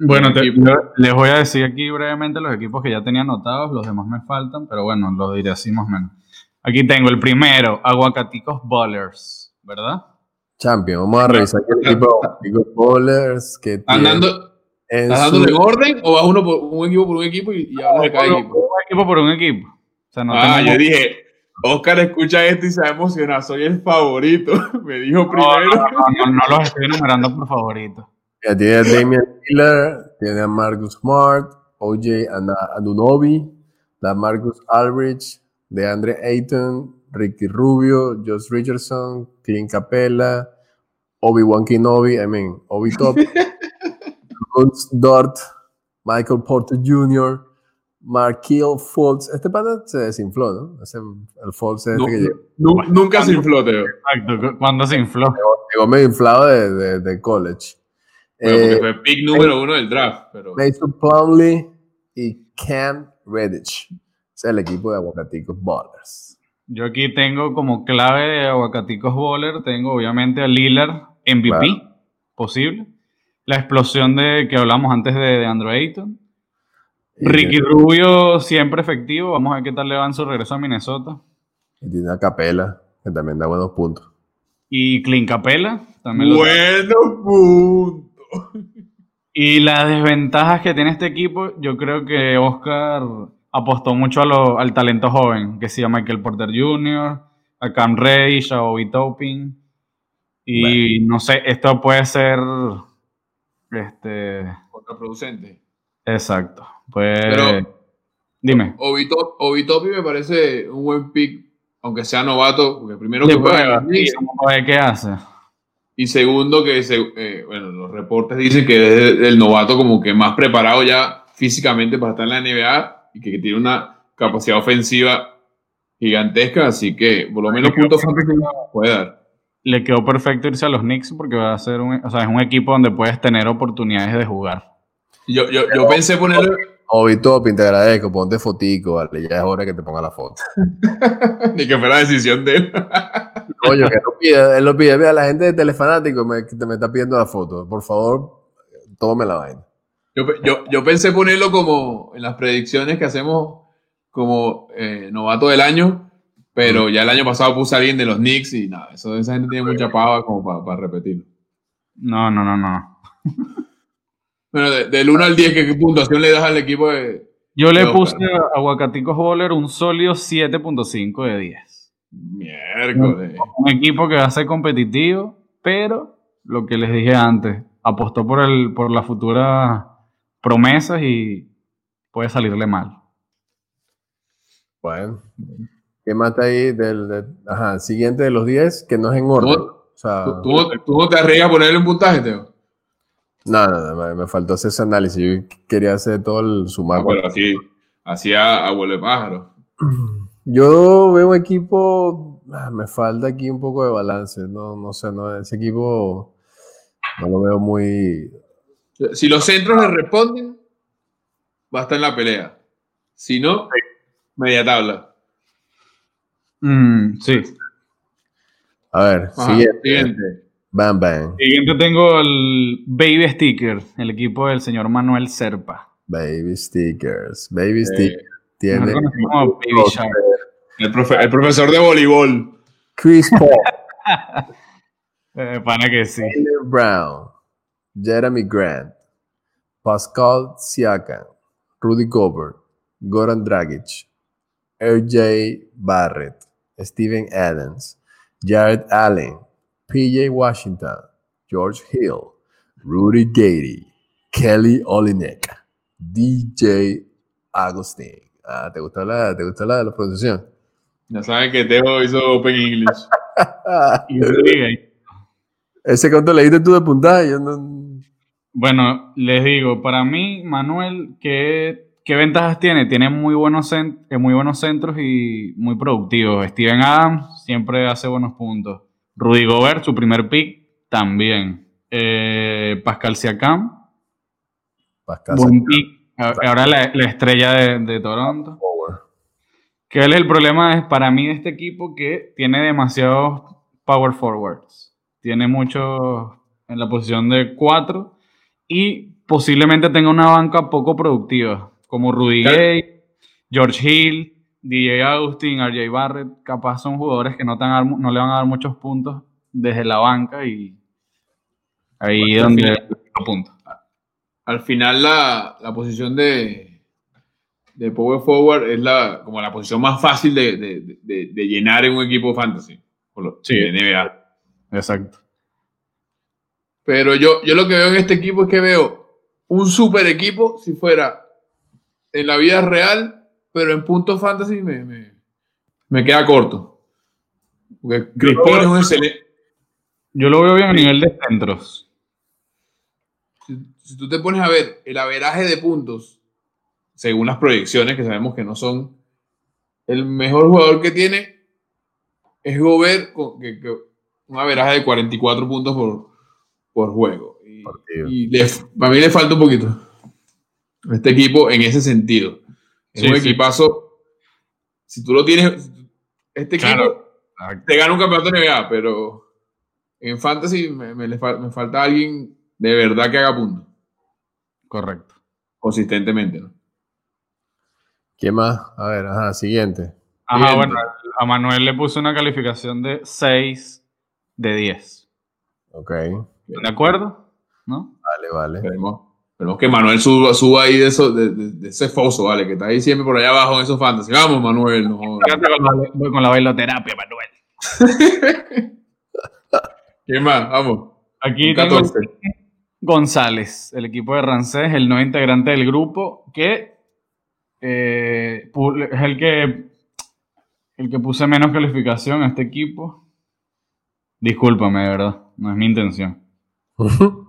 Bueno, les voy a decir aquí brevemente los equipos que ya tenía anotados, los demás me faltan, pero bueno, los diré así más o menos. Aquí tengo el primero, Aguacaticos Bowlers, ¿verdad? Champion, vamos a revisar el equipo de Aguacaticos Bowlers que ¿Estás dando, en, en orden o vas uno por un equipo por un equipo y, y hablas de cada equipo? Un equipo por un equipo. O sea, no ah, yo dije, Oscar escucha esto y se emociona, soy el favorito. *laughs* Me dijo primero. No, no, no, los estoy enumerando por favorito. Ya tiene a Damian Lillard, tiene a Marcus Smart, OJ Anunobi, la Marcus Aldridge, de Andre Ayton, Ricky Rubio, Josh Richardson, Clint Capella, Obi-Wan Kenobi, I mean, Obi Top, *laughs* Dort, Michael Porter Jr., Markiel Fultz. Este pana se desinfló, ¿no? Ese, el Fultz este que llegó. Nunca se infló, Teo. Exacto, cuando se infló. Llegó, medio inflado de, de, college. Bueno, porque eh, fue pick número uno del draft. Pero... Mason Plumley y Cam Redditch. Es el equipo de Aguacaticos Ballers. Yo aquí tengo como clave de Aguacaticos Ballers, tengo obviamente a Lillard, MVP, posible. La explosión de que hablamos antes de, de Andrew Ayton. Ricky Rubio siempre efectivo. Vamos a ver qué tal le va en su regreso a Minnesota. Y tiene a Capela, que también da buenos puntos. Y Clint Capela también. Buenos puntos. *laughs* Y las desventajas que tiene este equipo, yo creo que Oscar apostó mucho al talento joven, que se llama Michael Porter Jr., a Cam Reddish, a Obi Topping. Y no sé, esto puede ser este contraproducente. Exacto. Pues. Pero, dime. Obitopi me parece un buen pick, aunque sea novato, porque primero que juega ¿Qué hace? Y segundo, que eh, bueno, los reportes dicen que es el novato como que más preparado ya físicamente para estar en la NBA y que, tiene una capacidad ofensiva gigantesca, así que por lo menos puntos puede dar. Le quedó perfecto irse a los Knicks porque va a ser un, o sea, es un equipo donde puedes tener oportunidades de jugar. Yo, yo, yo pensé ponerlo. Obito, te agradezco, ponte fotico, vale, ya es hora que te ponga la foto. *laughs* Ni que fuera decisión de él. *laughs* Coño, que lo pide, él lo pide. Mira, la gente de Telefanático me, me está pidiendo la foto. Por favor, tómame la vaina. Yo, yo, yo, pensé ponerlo como en las predicciones que hacemos como eh, novato del año, pero ya el año pasado puse a alguien de los Knicks y nada, eso, esa gente tiene mucha pava como para, para repetirlo. No, no, no, no. Bueno, del 1 al 10, ¿qué, puntuación le das al equipo de.? Yo le puse a Aguacaticos Bowler un sólido 7.5 de 10. Miércoles. Un, equipo que va a ser competitivo, pero lo que les dije antes, apostó por, el, por las futuras promesas y puede salirle mal. Bueno, ¿qué mata ahí del, ajá, siguiente de los 10? Que no es en orden. ¿Tú, tú, no te arriesgas a ponerle un puntaje, Teo? No, no, me, faltó hacer ese análisis. Yo quería hacer todo el sumar. Ah, así, así a, de pájaro. *clears throat* Yo veo un equipo, ah, me falta aquí un poco de balance. No, no sé, no, ese equipo no lo veo muy. Si los centros le responden, va a estar en la pelea. Si no, media tabla. Mm, sí. A ver, siguiente. Bam, bam. Siguiente tengo el Baby Sticker, el equipo del señor Manuel Serpa. Baby Stickers. Baby Stickers. Tiene. El, profesor de voleibol. Chris Paul. *laughs* eh, pana que sí. Taylor Brown. Jeremy Grant. Pascal Siakam. Rudy Gobert. Goran Dragic. RJ Barrett. Steven Adams. Jared Allen. PJ Washington, George Hill, Rudy Gady, Kelly Olinek, DJ Agustín. Ah, ¿te gustó la, te gustó la, la pronunciación? Ya saben que Teo hizo Open English. *laughs* Ese cuánto leíste tú de puntaje, yo no... Bueno, les digo, para mí, Manuel, ¿qué, qué ventajas tiene? Tiene muy buenos, eh, muy buenos centros y muy productivos. Steven Adams siempre hace buenos puntos. Rudy Gobert, su primer pick, también. Eh, Pascal Siakam. Pascal buen pick. Ahora la, estrella de, Toronto. ¿Qué es el problema es para mí de este equipo que tiene demasiados power forwards. Tiene muchos en la posición de cuatro y posiblemente tenga una banca poco productiva, como Rudy Gay, George Hill, DJ Agustín, RJ Barrett, capaz son jugadores que no, no le van a dar muchos puntos desde la banca y ahí es donde puntos. Al final la, posición de, de Power Forward es la, como la posición más fácil de, llenar en un equipo fantasy. sí, NBA. Exacto. Pero yo, yo lo que veo en este equipo es que veo un super equipo si fuera en la vida real, pero en puntos fantasy me, me, me queda corto. Porque Chris Paul es un excelente. Yo lo veo bien a nivel de centros. Si, si tú te pones a ver el averaje de puntos, según las proyecciones, que sabemos que no son el mejor jugador que tiene, es Gobert, con, que, que un averaje de 44 puntos por, por juego. Y, y le, a mí le falta un poquito este equipo en ese sentido. Es Sí, un sí. equipazo. Si tú lo tienes, este equipo Claro. te gana un campeonato de NBA, pero en Fantasy me, me me falta alguien de verdad que haga puntos Correcto. consistentemente. ¿no? ¿Quién más? A ver, ajá, siguiente. Ajá, bueno, a Manuel le puse una calificación de 6 de 10. Ok, ¿De acuerdo? ¿No? vale, vale. Esperemos, esperemos que Manuel suba, suba ahí de, eso, de, de- de ese foso, ¿vale? Que está ahí siempre por allá abajo en esos fantasy. Vamos, Manuel. no. Voy con la bailoterapia, Manuel. *laughs* ¿Quién más? Vamos. Aquí tengo 14. González, el equipo de Rancés, el nuevo integrante del grupo, que eh, es el que el que puse menos calificación a este equipo. Discúlpame, de verdad, no es mi intención. *laughs*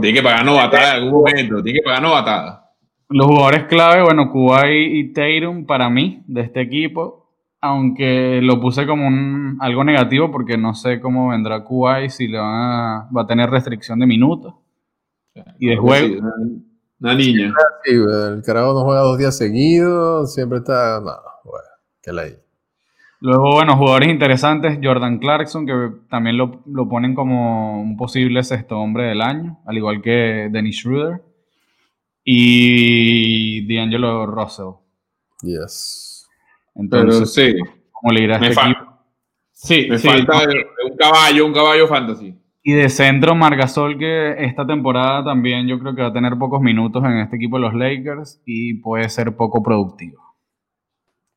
Tiene que pagar novatada en algún momento. Tiene que pagar novatada. Los jugadores clave, bueno, Kuwait y Tatum para mí de este equipo, aunque lo puse como un, algo negativo porque no sé cómo vendrá Kuwait, si le van a, va a tener restricción de minutos y de juego. Sí, una, una niña. Sí, el carajo no juega dos días seguidos, siempre está. No, bueno, que la Luego, bueno, jugadores interesantes, Jordan Clarkson, que también lo, lo ponen como un posible sexto hombre del año, al igual que Dennis Schroeder. Y D'Angelo Russell. Yes. Pero Entonces, sí, ¿cómo le irá me, este equipo? Sí, me sí. falta un caballo, un caballo fantasy. Y de centro, Margasol, que esta temporada también yo creo que va a tener pocos minutos en este equipo de los Lakers y puede ser poco productivo.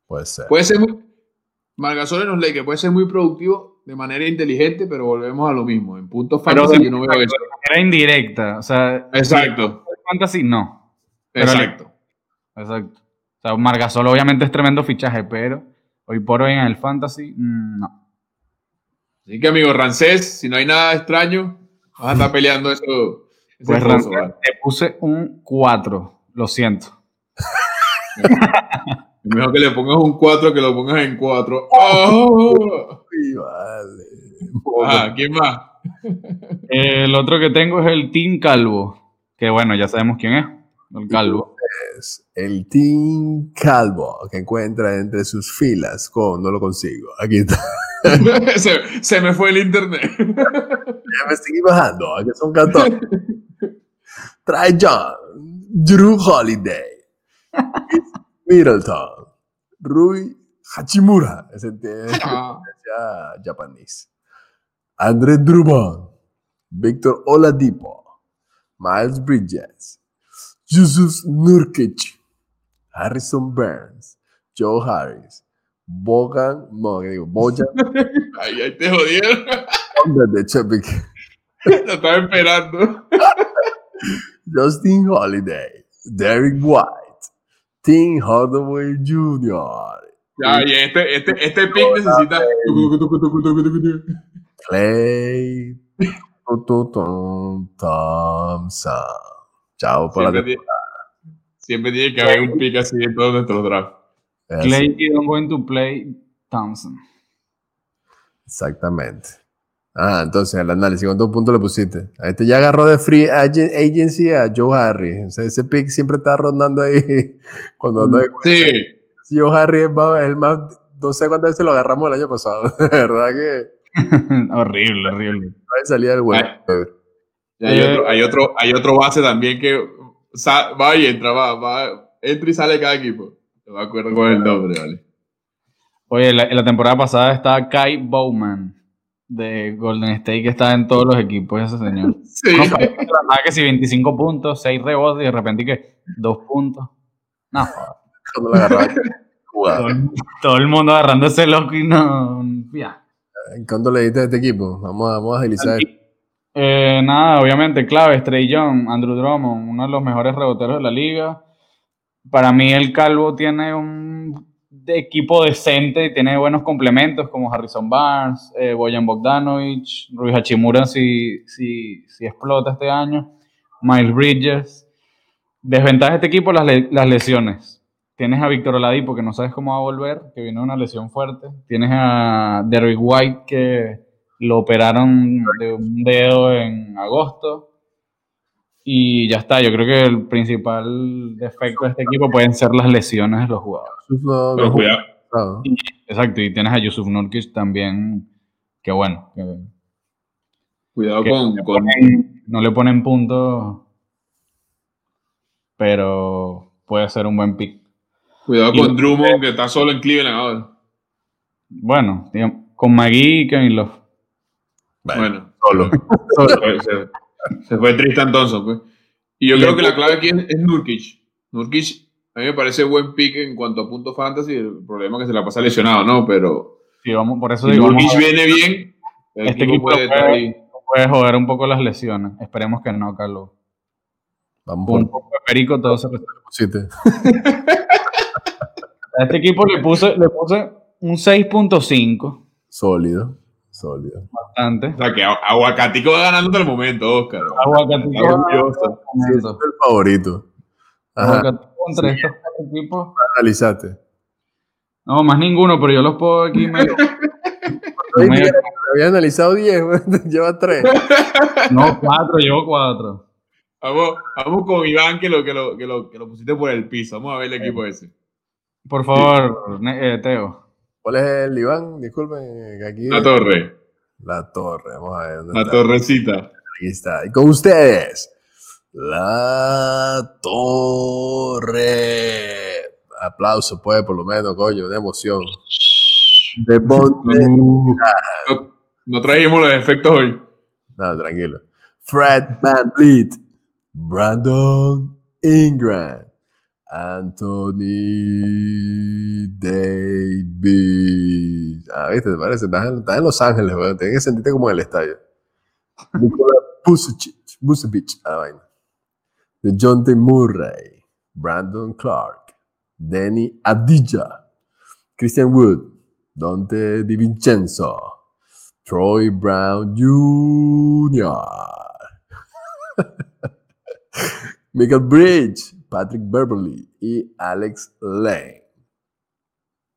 Puede ser. Puede ser muy. Margasol en los Lakers puede ser muy productivo de manera inteligente, pero volvemos a lo mismo. En puntos fantasy de- yo no veo eso. Era indirecta, o sea, Exacto, fantasy no. Pero exacto. Exacto. O sea, Margasol obviamente es tremendo fichaje, pero hoy por hoy en el fantasy, mm, no. Así que, amigo Rancés, si no hay nada extraño, vas a estar *laughs* peleando eso. Pues Rancés, te puse un 4, lo siento. *laughs* Es Mejor que le pongas un 4 que lo pongas en 4. ¡Oh! Vale. Ajá, ¿quién más? El otro que tengo es el Team Calvo, que bueno, ya sabemos quién es, el Calvo. Es el Team Calvo que encuentra entre sus filas con. No lo consigo. Aquí está. *laughs* se, se me fue el internet. Ya me seguí bajando. Aquí son 14. *laughs* Trae John. Drew Holiday. Middleton. Rui Hachimura. Ese tiene *laughs* Ah, japonés. André Drummond. Víctor Oladipo. Miles Bridges. Yusuf Nurkic. Harrison Burns. Joe Harris. Bogan, no, digo, Bojan *laughs* ahí, ahí te jodieron. *laughs* de Chepik. Lo estaba esperando. Justin Holiday. Derek White. Tim Hardaway Jr. Ya, y este, este, este pick necesita. Clay. Thompson. Chao para Siempre, tiene, siempre tiene que haber un pick así en todos nuestros drafts. Clay y don't going to play Thompson. Exactamente. Ah, entonces el análisis, ¿cuántos puntos le pusiste? A este ya agarró de free agen- agency a Joe Harry. O sea, ese pick siempre está rondando ahí. *laughs* Cuando anda de- Sí, Joe Harry es más, el más, no sé cuántas veces lo agarramos el año pasado. *laughs* De verdad que *laughs* horrible, horrible. no hay salida del huevo. y hay, otro, hay, otro, hay otro base también que va y entra, va, va, entra y sale cada equipo. No me acuerdo con el nombre, ¿vale? Oye, la- en la temporada pasada estaba Kai Bowman de Golden State, que estaba en todos los equipos, ese señor. *laughs* Sí. No, que si 25 puntos, 6 rebotes y de repente que 2 puntos. No, todo, el- todo el mundo agarrando ese loco y no. Ya. ¿Cuánto le diste a este equipo? Vamos a, vamos a agilizar. Eh, nada, obviamente, clave, Trey Young, Andrew Drummond, uno de los mejores reboteros de la liga. Para mí, el Calvo tiene un equipo decente y tiene buenos complementos como Harrison Barnes, eh, Boyan Bogdanovich, Rui Hachimura si, si, si, explota este año, Miles Bridges. Desventaja de este equipo las, las lesiones. Tienes a Víctor Oladipo que no sabes cómo va a volver, que viene una lesión fuerte. Tienes a Derrick White que lo operaron de un dedo en agosto. Y ya está, yo creo que el principal defecto de este equipo pueden ser las lesiones de los jugadores. Pero cuidado. exacto, y tienes a Yusuf Nurkic también, que bueno. cuidado con, No le ponen puntos, pero puede ser un buen pick. Cuidado con Drummond, que está solo en Cleveland ahora. Bueno, con Magui y Kevin Love. Bueno, solo. *laughs* se, fue Tristan Thompson, pues. Y yo creo que la clave aquí es, Nurkic. Nurkic a mí me parece buen pick en cuanto a punto fantasy. El problema es que se la pasa lesionado, ¿no? Pero. Sí, vamos, por eso digo. Nurkic viene bien. Este equipo puede, puede, joder un poco las lesiones. Esperemos que no, Carlos. Vamos un poco de perico, todo se *laughs* A este equipo le puse, le puse un 6.5. Sólido. Sólido. Bastante. O sea que Aguacatico va ganando el momento, Oscar. Aguacatico sí, es el favorito. Aguacatico entre estos equipos. Analizaste. No, más ninguno, pero yo los puedo aquí *laughs* medio. Había analizado 10, *laughs* lleva 3. No, 4, llevo 4. Vamos, vamos con Iván, que lo, que, lo, que, lo, que lo pusiste por el piso. Vamos a ver el equipo ese. Por favor, eh, Teo. ¿Cuál es el Iván? Disculpen, aquí. La torre. La torre, vamos a ver. La torrecita. Aquí está. Y con ustedes, la torre. Aplauso, pues, por lo menos, coño, de emoción. De no, no trajimos los efectos hoy. No, tranquilo. Fred Van Brandon Ingram, Anthony Davis. Ah, viste, te parece, estás en, Los Ángeles, weón. Tienes que sentirte como en el estadio. *laughs* Nicola Vucevic, ah, vaina. De John T. Murray, Brandon Clark, Danny Adija, Christian Wood, Dante DiVincenzo, Troy Brown Jr., *laughs* Michael Bridge, Patrick Beverly y Alex Lane.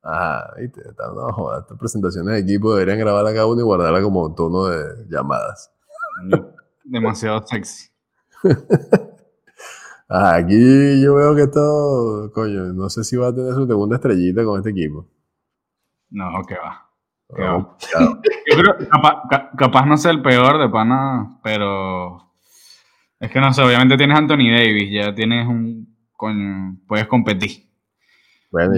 Ajá, viste, no, joda, estas presentaciones de equipo deberían grabarla cada uno y guardarla como tono de llamadas. *laughs* Demasiado sexy. *laughs* Ajá, aquí yo veo que esto, coño, no sé si va a tener su segunda estrellita con este equipo. No, que va. va. *laughs* Yo creo, capaz, capaz no sea el peor de pana, pero es que no sé, obviamente tienes Anthony Davis, ya tienes un. Con, puedes competir. Bueno,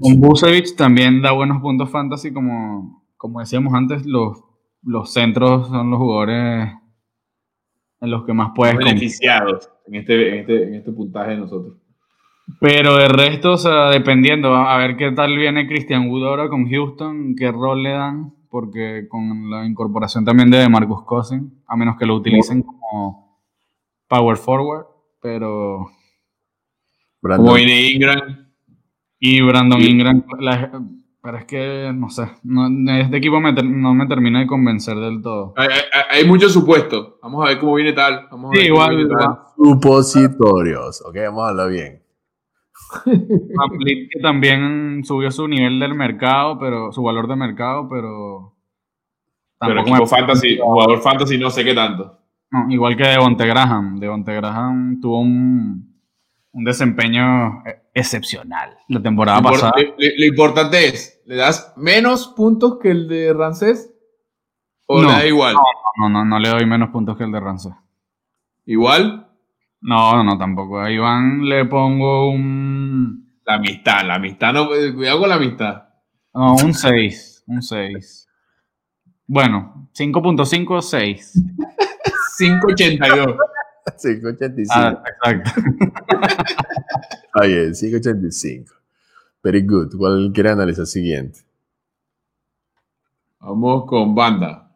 Un Busevich también da buenos puntos fantasy, como, como decíamos antes, los, los centros son los jugadores en los que más puedes beneficiados en este, en, este, en este puntaje de nosotros. Pero de resto, o sea, dependiendo, a ver qué tal viene Christian Wood ahora con Houston, qué rol le dan porque con la incorporación también de Marcus Cousins, a menos que lo utilicen como power forward, pero... Como Ingram. Y Brandon Ingram, pero es que, no sé, este equipo no me termina de convencer del todo. Hay, muchos supuestos, vamos a ver cómo viene tal. Vamos sí, igual, Supositorios, ok, vamos a hablar bien *laughs* que también subió su nivel del mercado, pero su valor de mercado, pero. Pero equipo fantasy, jugador fantasy, no sé qué tanto. Igual que Devonte Graham. Devonte Graham tuvo un, un desempeño excepcional la temporada pasada. Lo, importante es, ¿le das menos puntos que el de Rancés? ¿O le da igual? No, no, no, le doy menos puntos que el de Rancés. ¿Igual? No, no, tampoco. A Iván le pongo un. La amistad, la amistad, no, cuidado con la amistad. No, un 6, un 6. Bueno, 5.5, 6. 5.82. 5.85. Ah, exacto. *laughs* Oye, 5.85. Very good. ¿Cuál quiere analizar siguiente? Vamos con banda.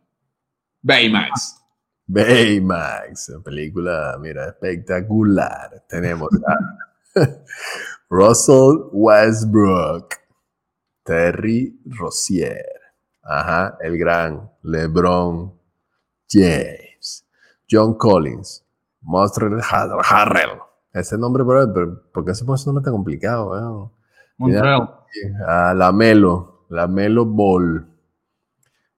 Baymax. Baymax, película, mira, espectacular. Tenemos a *laughs* Russell Westbrook, Terry Rossier, ajá, el gran LeBron James, John Collins, Monster Harrell. Ese nombre, pero ¿por qué se pone ese nombre tan complicado? Montreal. A Lamelo, Lamelo Ball,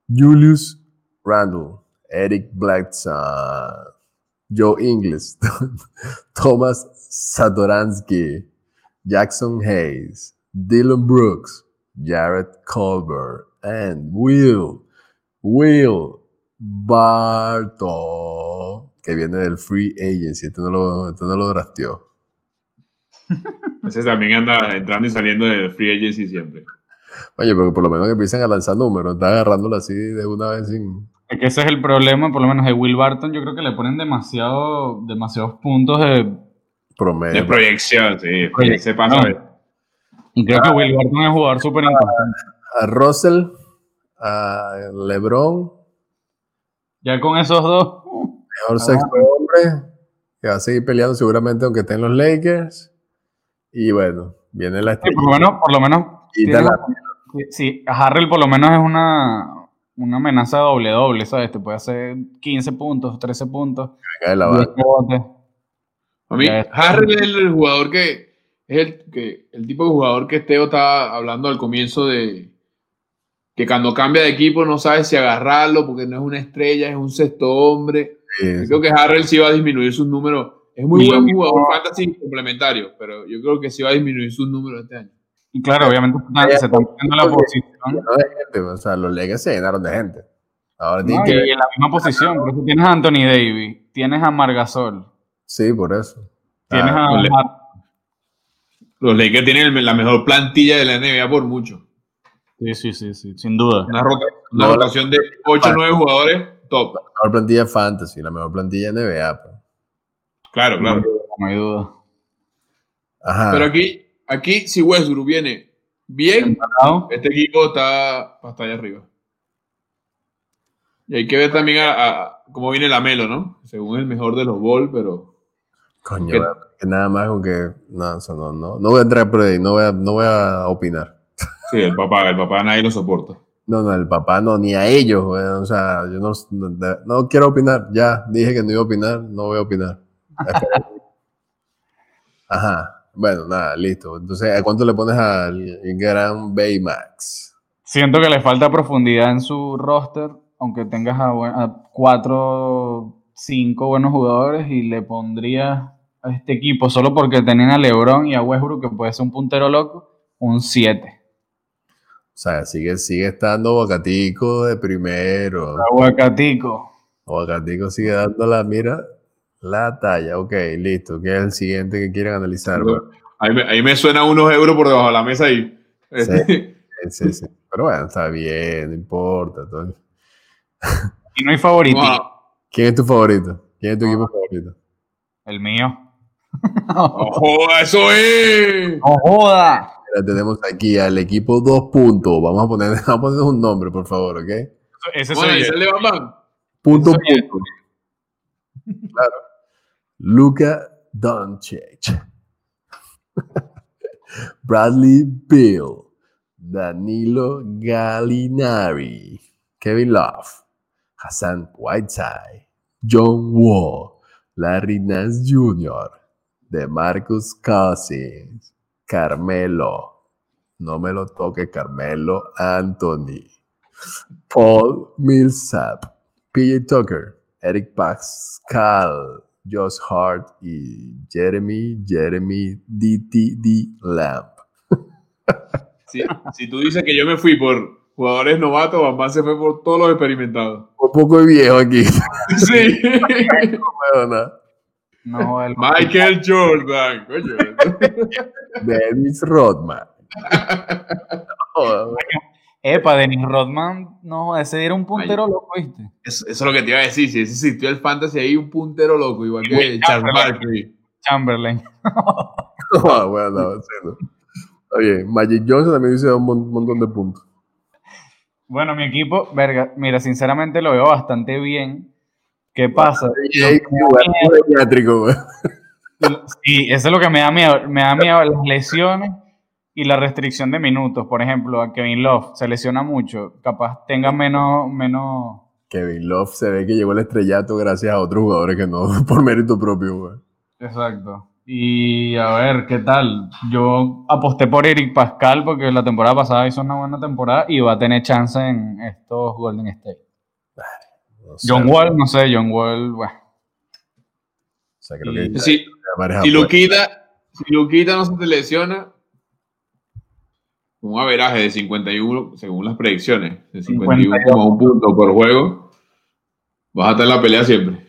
Julius Randle, Eric Blackson, Joe Ingles, *laughs* Thomas Satoransky, Jackson Hayes, Dylan Brooks, Jared Colbert, and Will, Will Barto, que viene del Free Agency. Este no lo, este no lo drafteó. Ese también anda entrando y saliendo del Free Agency siempre. Oye, pero por lo menos que empiecen a lanzar números, está agarrándolo así de una vez sin es que ese es el problema, por lo menos de Will Barton, yo creo que le ponen demasiado, demasiados puntos de promedio. De proyección, sí. Se pasa. Y creo que Will Barton es un jugador súper importante. A Russell, a LeBron. Ya con esos dos. Mejor sexto hombre, que va a seguir peleando seguramente aunque estén los Lakers. Y bueno, viene la sí, por lo menos, por lo menos. sí, Harrell por lo menos es una, una amenaza doble-doble, ¿sabes? Te puede hacer 15 puntos, 13 puntos. A mí, Harry es el jugador que es el, que, el tipo de jugador que Esteo estaba hablando al comienzo de que cuando cambia de equipo no sabe si agarrarlo porque no es una estrella, es un sexto hombre. Creo que Harrell sí va a disminuir sus números. Es muy buen jugador fantasy complementario, pero yo creo que sí va a disminuir sus números este año. Y claro, obviamente se está poniendo la posición. o sea, los Lakers se llenaron de gente. Ahora no, que... y en la misma posición, por eso tienes a Anthony Davis, tienes a Margasol. Sí, por eso. Tienes ah, a... Los Lakers tienen la mejor plantilla de la NBA por mucho. Sí, sí, sí, sí sin duda. Una, rotación de 8 o 9 jugadores top. La mejor plantilla fantasy, la mejor plantilla NBA. Pues. Claro, claro. No hay duda. Ajá. Pero aquí, Aquí, si Westbrook viene bien, este equipo está hasta allá arriba. Y hay que ver también a, cómo viene la Melo, ¿no? Según el mejor de los Ball, pero. Coño, que nada más con que. No, no, no, no voy a entrar por ahí, no voy a, no voy a opinar. Sí, el papá, el papá nadie lo soporta. No, no, el papá no, ni a ellos, O sea, yo no, no, quiero opinar. Ya dije que no iba a opinar, no voy a opinar. *laughs* Ajá. Bueno, nada, listo. Entonces, ¿a cuánto le pones al gran Baymax? Siento que le falta profundidad en su roster, aunque tengas a, cuatro, cinco buenos jugadores y le pondría a este equipo, solo porque tienen a LeBron y a Westbrook, que puede ser un puntero loco, un 7. O sea, sigue, sigue estando Aguacatico de primero. Aguacatico. Aguacatico sigue dando la mira la talla, ok, listo. ¿Qué es el siguiente que quieren analizar? ahí, me, suena unos euros por debajo de la mesa ahí. Sí, *laughs* sí, sí. Pero bueno, está bien, no importa. Y no hay favorito. ¿Quién es tu favorito? ¿Quién es tu equipo favorito? El mío. ¡No joda, eso es! ¡No joda! Tenemos aquí al equipo dos puntos. Vamos a poner, *laughs* vamos a poner un nombre, por favor, ¿ok? Ese es el de Punto, punto. Claro. Luca Doncic, *laughs* Bradley Bill, Danilo Gallinari, Kevin Love, Hassan Whiteside, John Wall, Larry Nance Jr., DeMarcus Cousins, Carmelo, no me lo toque Carmelo Anthony, Paul Millsap, PJ Tucker, Eric Pascal, Josh Hart y Jeremy, Jeremy DTD Lamp. *laughs* Si, tú dices que yo me fui por jugadores novatos, Bambán se fue por todos los experimentados. Un poco viejo aquí. *laughs* Sí. *laughs* no, el... *laughs* Michael Jordan. *laughs* Dennis Rodman. *laughs* Epa, Dennis Rodman, no, ese era un puntero loco, ¿viste? Eso, es lo que te iba a decir, si ese existió el fantasy ahí, un puntero loco, igual que Charles Barkley. Chamberlain. Ah, bueno, no, Oye, Magic Johnson también dice un montón de puntos. Bueno, mi equipo, verga, mira, sinceramente lo veo bastante bien. ¿Qué pasa? Sí, eso es lo que me da miedo. Me da miedo las lesiones y la restricción de minutos. Por ejemplo, a Kevin Love se lesiona mucho. Capaz tenga menos, menos. Kevin Love se ve que llegó al estrellato gracias a otros jugadores que no *laughs* por mérito propio, güey. Exacto. Y a ver, ¿qué tal? Yo aposté por Eric Pascal porque la temporada pasada hizo una buena temporada y va a tener chance en estos Golden State. John Wall, no sé, John Wall, bueno. O sea, creo que si, si lo quita, si lo quita, no se te lesiona. Un averaje de 51, según las predicciones, de 51 como un punto por juego. Vas a estar en la pelea siempre.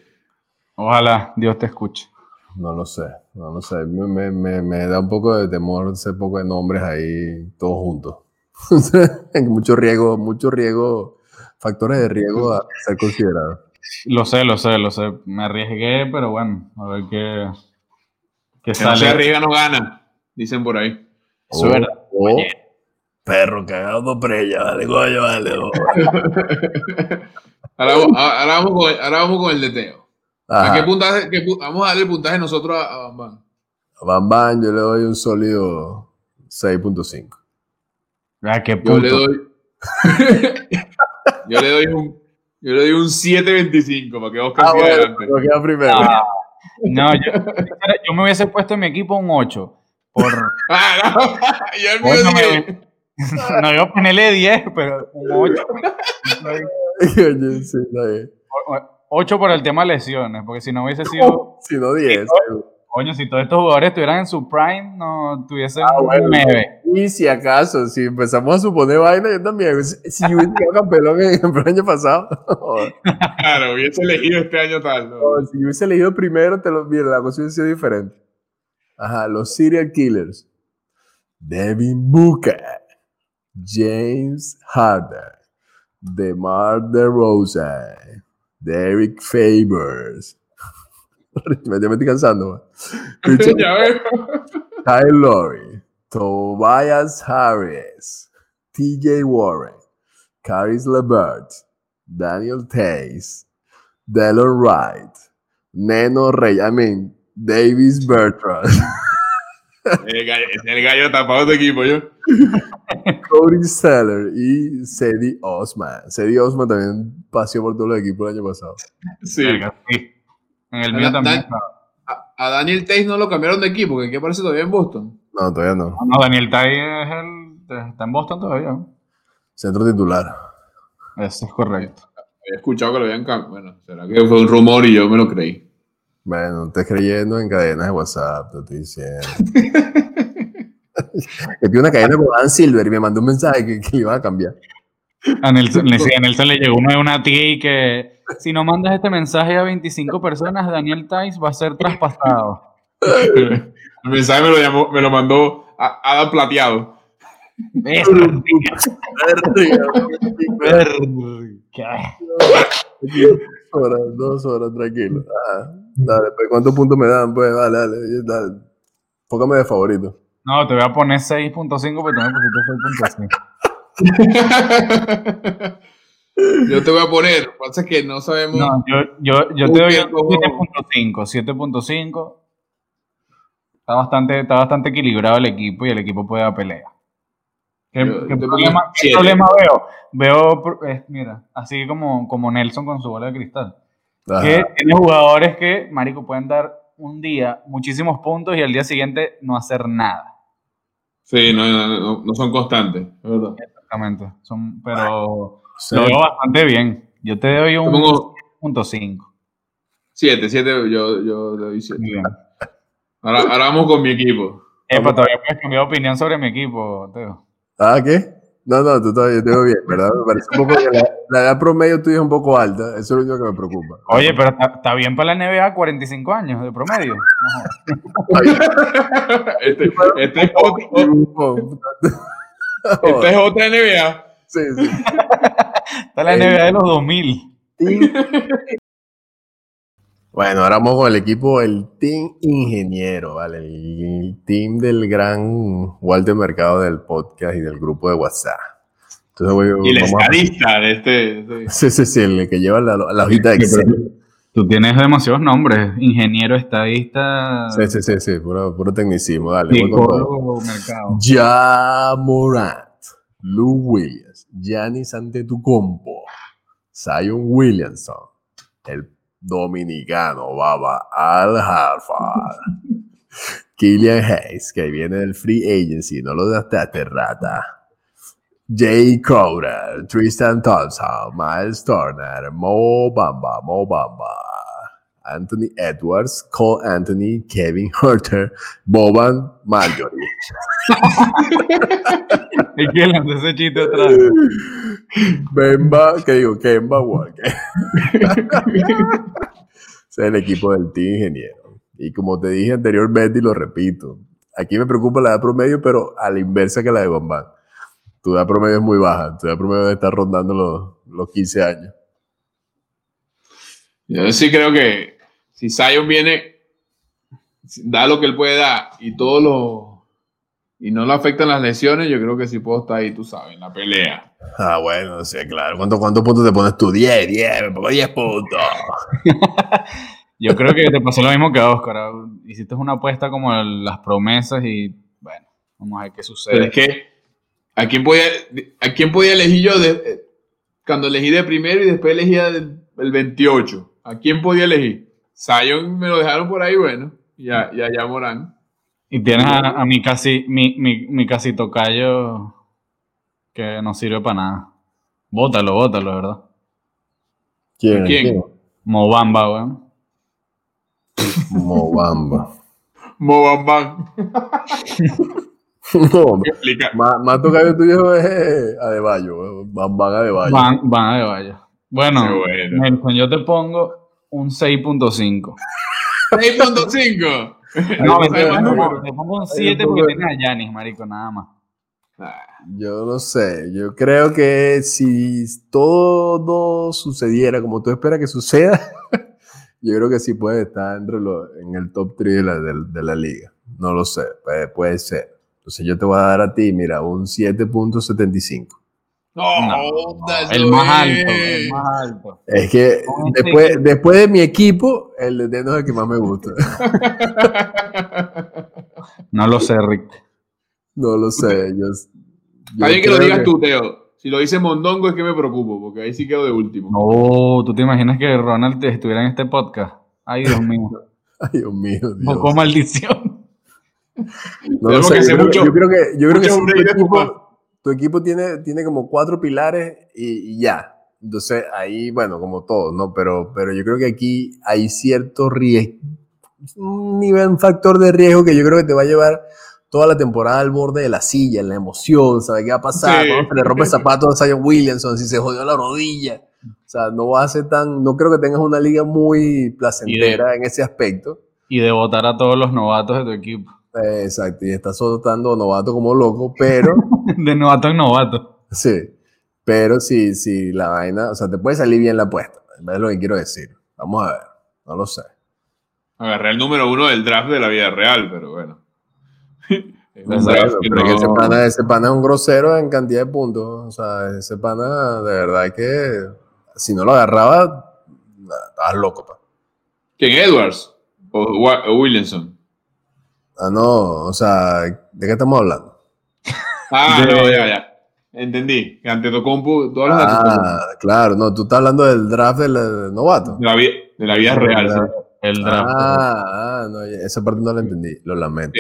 Ojalá Dios te escuche. No lo sé, no lo sé. Me, me, me da un poco de temor ese poco de nombres ahí, todos juntos. *laughs* mucho riesgo, mucho riesgo, factores de riesgo a ser considerados. Lo sé, lo sé, lo sé. Me arriesgué, pero bueno, a ver qué, qué sale. No se arriesga, no gana, dicen por ahí. Eso es verdad. Oh, oh. perro cagado por ella, vale, coño, vale. *laughs* Oh. ahora, ahora, vamos con el, ahora vamos con el deteo. ¿A qué puntaje? vamos a darle el puntaje nosotros a, a Bam A Bam yo le doy un sólido 6.5. ¿A qué punto? Yo le doy. *laughs* yo le doy un. Yo le doy un 7.25 para que Oscar ah, siga adelante. Queda primero. Ah, no, yo, yo, me hubiese puesto en mi equipo un 8. Por... *laughs* ah, no. yo el mío bueno, *laughs* no, yo ponerle 10, pero un 8. sí, está bien. 8 por el tema de lesiones, porque si no hubiese sido. *laughs* si no 10. Coño, si todos estos jugadores estuvieran en su prime, no tuviesen ah, un 9. Y si acaso, si empezamos a suponer vaina, yo también. Si yo hubiese sido campeón en el año pasado. *laughs* claro, hubiese elegido este año tal. ¿no? si yo hubiese elegido primero, te lo, mira, la cosa hubiese sido diferente. Ajá, los serial killers. Devin Booker. James Harden. DeMar DeRozan. Derek Favors. *laughs* me estoy cansando. Kyle *laughs* Lowry, Tobias Harris, TJ Warren, Caris LeBert, Daniel Tays, Delon Wright, Neno Rey, I mean, Davis Bertrand. el, gallo, el gallo tapado de equipo, yo. *laughs* Cody Seller y Cedi Osman. Cedi Osman también paseó por todos los equipos el año pasado. Sí. En el mío también. a, Daniel Tays no lo cambiaron de equipo, que aquí parece todavía en Boston. No, todavía no. No, Daniel Tays es el, está en Boston todavía. Centro titular. Eso es correcto. He escuchado que lo habían cambiado. Bueno, será que fue un rumor y yo me lo creí. Bueno, estás creyendo en cadenas de WhatsApp, te estoy diciendo. *laughs* que tiene una cadena con Dan Silver y me mandó un mensaje que, que iba a cambiar. A Nelson, a Nelson le llegó uno de una tía y que si no mandas este mensaje a 25 personas, Daniel Tice va a ser traspasado. *laughs* El mensaje me lo, llamó, me lo mandó Adam Plateado. horas, dos horas, tranquilo. Ah, dale, pues, ¿cuántos puntos me dan? Pues dale, dale, dale. Póngame de favorito. No, te voy a poner 6.5, pero tú me pusiste 6.5. yo te voy a poner, lo que pasa es que no sabemos. No, yo, yo, yo te doy 7.5, 7.5. Está bastante, está bastante equilibrado el equipo y el equipo puede dar pelea. ¿Qué, problema, veo? Veo, eh, mira, así como, como Nelson con su bola de cristal. Que tiene jugadores que, marico, pueden dar un día muchísimos puntos y al día siguiente no hacer nada. Sí, no, no, no son constantes, ¿verdad? Exactamente. Son, pero lo veo bastante bien. Yo te doy un punto 5. 7, 7, yo, yo le doy 7. Ahora, ahora, vamos con mi equipo. Epa, todavía puedes cambiar opinión sobre mi equipo, Teo. ¿Ah, qué? No, no, tú todavía te veo bien, ¿verdad? Me parece un poco que la, edad promedio tuya es un poco alta, eso es lo único que me preocupa. Oye, pero está, bien para la NBA 45 años de promedio. este, este, es otro, este es otra NBA. Sí, sí. Está la NBA de los 2000. Bueno, ahora vamos con el equipo, el Team Ingeniero, ¿vale? El, team del gran Walter Mercado del podcast y del grupo de WhatsApp. Entonces, voy, y el estadista de este, Sí, sí, sí, el que lleva la, hojita de Excel. tú tienes demasiados nombres. Ingeniero, estadista. Sí, sí, sí, sí. Puro, puro tecnicismo. Dale. mercado. Ya Morant. Lou Williams. Giannis Antetokounmpo. Zion Williamson. El dominicano Baba Al Harford. *laughs* Killian Hayes, que viene del Free Agency, no lo daste rata. Jay Crowder, Tristan Thompson, Miles Turner, Mo Bamba, Mo Bamba, Anthony Edwards, Cole Anthony, Kevin Herter, Boban Marjorie. ¿Y quién lanzó ese chiste atrás? Bemba, que digo, Kemba Walker. *laughs* Ese es el equipo del Team Ingeniero. Y como te dije anteriormente y lo repito, aquí me preocupa la edad promedio, pero a la inversa que la de Bombán. Tu edad promedio es muy baja, tu edad promedio debe estar rondando los, los 15 años. Yo sí creo que si Zion viene, da lo que él puede dar y todo lo y no le afectan las lesiones, yo creo que sí puedo estar ahí, tú sabes, en la pelea. Ah, bueno, sí, claro. ¿Cuántos, cuántos puntos te pones tú? 10, 10, me pongo 10 puntos. *laughs* yo creo que te pasó lo mismo que a Oscar. Hiciste una apuesta como las promesas y bueno, vamos a ver qué sucede. Pero es que, ¿a quién podía, a quién podía elegir yo de, cuando elegí de primero y después elegía el 28? ¿A quién podía elegir? Zion me lo dejaron por ahí, bueno, ya, ya, ya Morán. Y tienes a, mi casi, mi, mi, mi casi tocayo que no sirve para nada. Bótalo, bótalo, ¿verdad? ¿Quién? ¿Quién? Mobamba, weón. Mobamba. *laughs* Mobamba. *laughs* no, *laughs* más, más tocayo tuyo es Adebayo, Van Adebayo. Van, van Adebayo. Bueno, bueno. yo te pongo un 6.5. 6.5. *laughs* No, me, pongo un 7 porque tiene a Yanis, marico, nada más. Yo no sé, yo creo que si todo sucediera como tú esperas que suceda, *laughs* yo creo que sí puede estar entre en el top 3 de la, de, la liga. No lo sé, puede, puede, ser. Entonces yo te voy a dar a ti, mira, un 7.75. No, el más alto, el más alto. Es que después, después de mi equipo, el de Neno es el que más me gusta. *laughs* no lo sé, Rick. No lo sé. Yo, Está bien que lo digas tú, Teo. Si lo dice Mondongo es que me preocupo, porque ahí sí quedo de último. No, ¿tú te imaginas que Ronald estuviera en este podcast? Ay, Dios mío. *laughs* Ay, Dios mío. Dios. Poco maldición. No lo sé. Yo, yo, creo que, yo creo que tu equipo tiene, tiene como cuatro pilares y, ya. Entonces ahí, bueno, como todo, ¿no? Pero, pero yo creo que aquí hay cierto riesgo, un nivel, un factor de riesgo que yo creo que te va a llevar toda la temporada al borde de la silla, en la emoción, ¿sabes qué va a pasar? Sí. Se le rompe el zapato a Zion Williamson, si se jodió la rodilla. O sea, no va a ser tan, no creo que tengas una liga muy placentera en ese aspecto. Y de votar a todos los novatos de tu equipo. Exacto, y está soltando novato como loco, pero... *laughs* de novato en novato. Sí, pero si, si la vaina, o sea, te puede salir bien la apuesta, es lo que quiero decir. Vamos a ver, no lo sé. Agarré el número uno del draft de la vida real, pero bueno. *laughs* ese, pana, ese pana es un grosero en cantidad de puntos. O sea, ese pana, de verdad que si no lo agarraba, estabas loco. Pa. ¿Quién? ¿Edwards? ¿O Williamson? Ah, no, o sea, ¿de qué estamos hablando? Ah, no, ya, ya. Entendí. Que ante Tocompu, todas las Ah, claro, no, tú estás hablando del draft del, novato. De la, vida, de la vida real, sí. El draft. Ah, ah, no, esa parte no la entendí, lo lamento.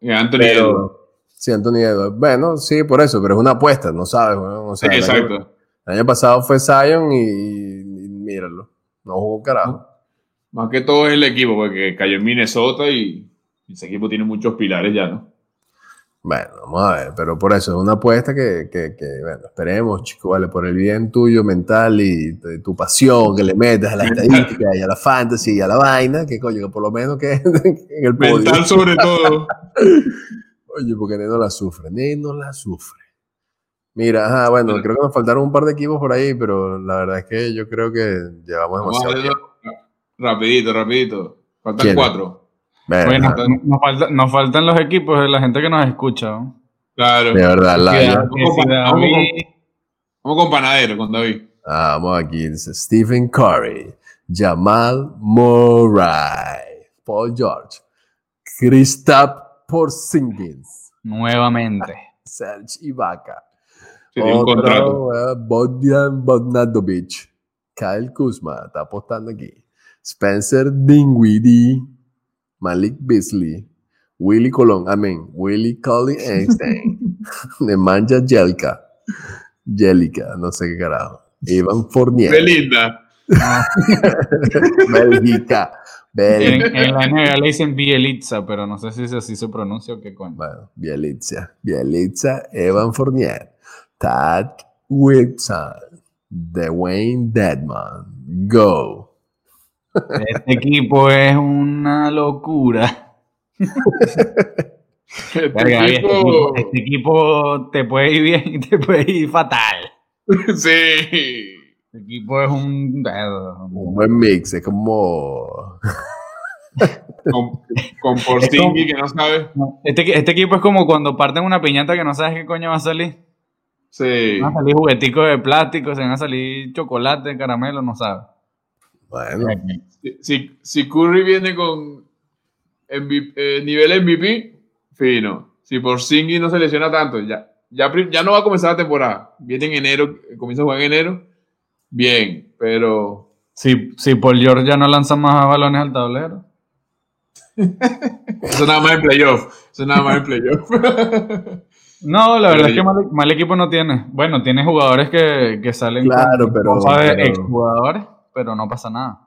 Ya, Anthony Edwards. Sí, Anthony Edwards. Bueno, sí, por eso, pero es una apuesta, no sabes, o sea, exacto. El año, pasado fue Zion y, míralo, no jugó carajo. Más que todo es el equipo, porque cayó en Minnesota y ese equipo tiene muchos pilares ya, ¿no? Bueno, vamos a ver, pero por eso es una apuesta que, que, bueno, esperemos, chicos, vale, por el bien tuyo mental y de tu pasión que le metas a la estadística y a la fantasy y a la vaina, que coño, que por lo menos que *laughs* en el podio. Mental sobre todo. *laughs* Oye, porque Neno la sufre, Neno la sufre. Mira, ajá, bueno, creo que nos faltaron un par de equipos por ahí, pero la verdad es que yo creo que llevamos demasiado tiempo. Rapidito, rapidito. Faltan cuatro. Bueno, nos, faltan los equipos de la gente que nos escucha. Claro. De verdad, la, vamos, con, Panadero, con David. Ah, vamos aquí, dice Stephen Curry, Jamal Murray, Paul George, Kristaps Porzingis, Nuevamente. *laughs* Serge Ibaka, Sería un otro, contrato. eh, Bogdan Bogdanovic, Kyle Kuzma, está apostando aquí, Spencer Dinwiddie, Malik Beasley, Willy Colón, amén, Willy Collin Einstein, *laughs* Nemanja Jelka, Jelica, no sé qué carajo, Ivan Fournier, Belinda. *laughs* Bélgica. En, en la NBA le dicen Bielitsa, pero no sé si así se pronuncia o qué coño. Bueno, Bielitsa, Bielitsa, Evan Fournier, Tad Wilson, Dwayne Deadman, Go. Este equipo es una locura. Este Verga, este, equipo- este equipo te puede ir bien y te puede ir fatal. Sí. Este equipo es un. Un buen mix, es como. Con, con Porzingis que no sabe. Este, este equipo es como cuando parten una piñata que no sabes qué coño va a salir. Sí. Van a salir jugueticos de plástico, se van a salir chocolate, caramelo, no sabes. Bueno, Si, si, si Curry viene con MVP, eh, nivel MVP, fino. Si Porzingis no se lesiona tanto, ya, ya, ya no va a comenzar la temporada. Viene en enero, comienza a jugar en enero. Bien, pero Si, si Paul George ya no lanza más balones al tablero. *laughs* eso nada más en playoff. Eso nada más en playoff. *laughs* No, la Pero verdad es que mal, mal equipo no tiene. Bueno, tiene jugadores que, que salen Claro, con pero- pero- exjugadores, pero no pasa nada.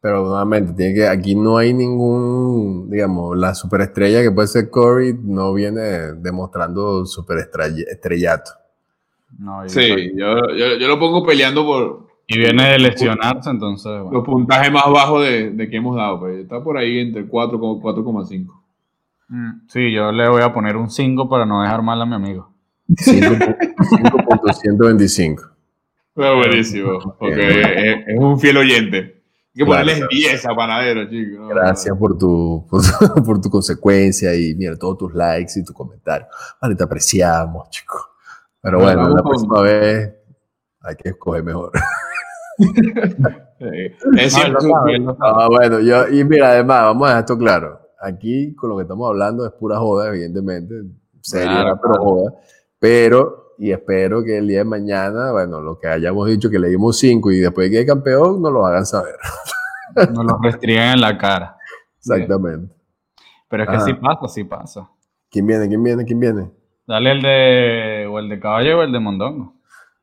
pero nuevamente, tiene que, aquí no hay ningún, digamos, la superestrella que puede ser Curry no viene demostrando superestrellato. No, y, Sí, yo, yo, yo lo pongo peleando por y viene de lesionarse, entonces. bueno. los puntajes más bajos de, de que hemos dado. Pues. Está por ahí entre 4 como 4,5. Mm, Sí, yo le voy a poner un 5 para no dejar mal a mi amigo. 5.125. *laughs* Fue buenísimo, porque es, es un fiel oyente. Hay que ponerles 10 a Panadero, chicos. No, Gracias por tu, por, tu- *laughs* por tu consecuencia y mira, todos tus likes y tu comentario. Vale, te apreciamos, chicos. Pero Bueno, bueno, la con- próxima vez hay que escoger mejor. *laughs* Eh, Es No, él cierto. Ah, bueno, yo, y mira, además, vamos a dejar esto claro. Aquí con lo que estamos hablando es pura joda, evidentemente. Seria, Claro, pero claro. joda. Pero, y espero que el día de mañana, bueno, lo que hayamos dicho que le dimos 5 y después de que hay campeón, nos lo hagan saber. *laughs* Nos lo restringen en la cara. Exactamente. Pero es que Ajá. sí pasa, sí pasa. ¿Quién viene? ¿Quién viene? ¿Quién viene? Dale el de. o el de caballo o el de mondongo.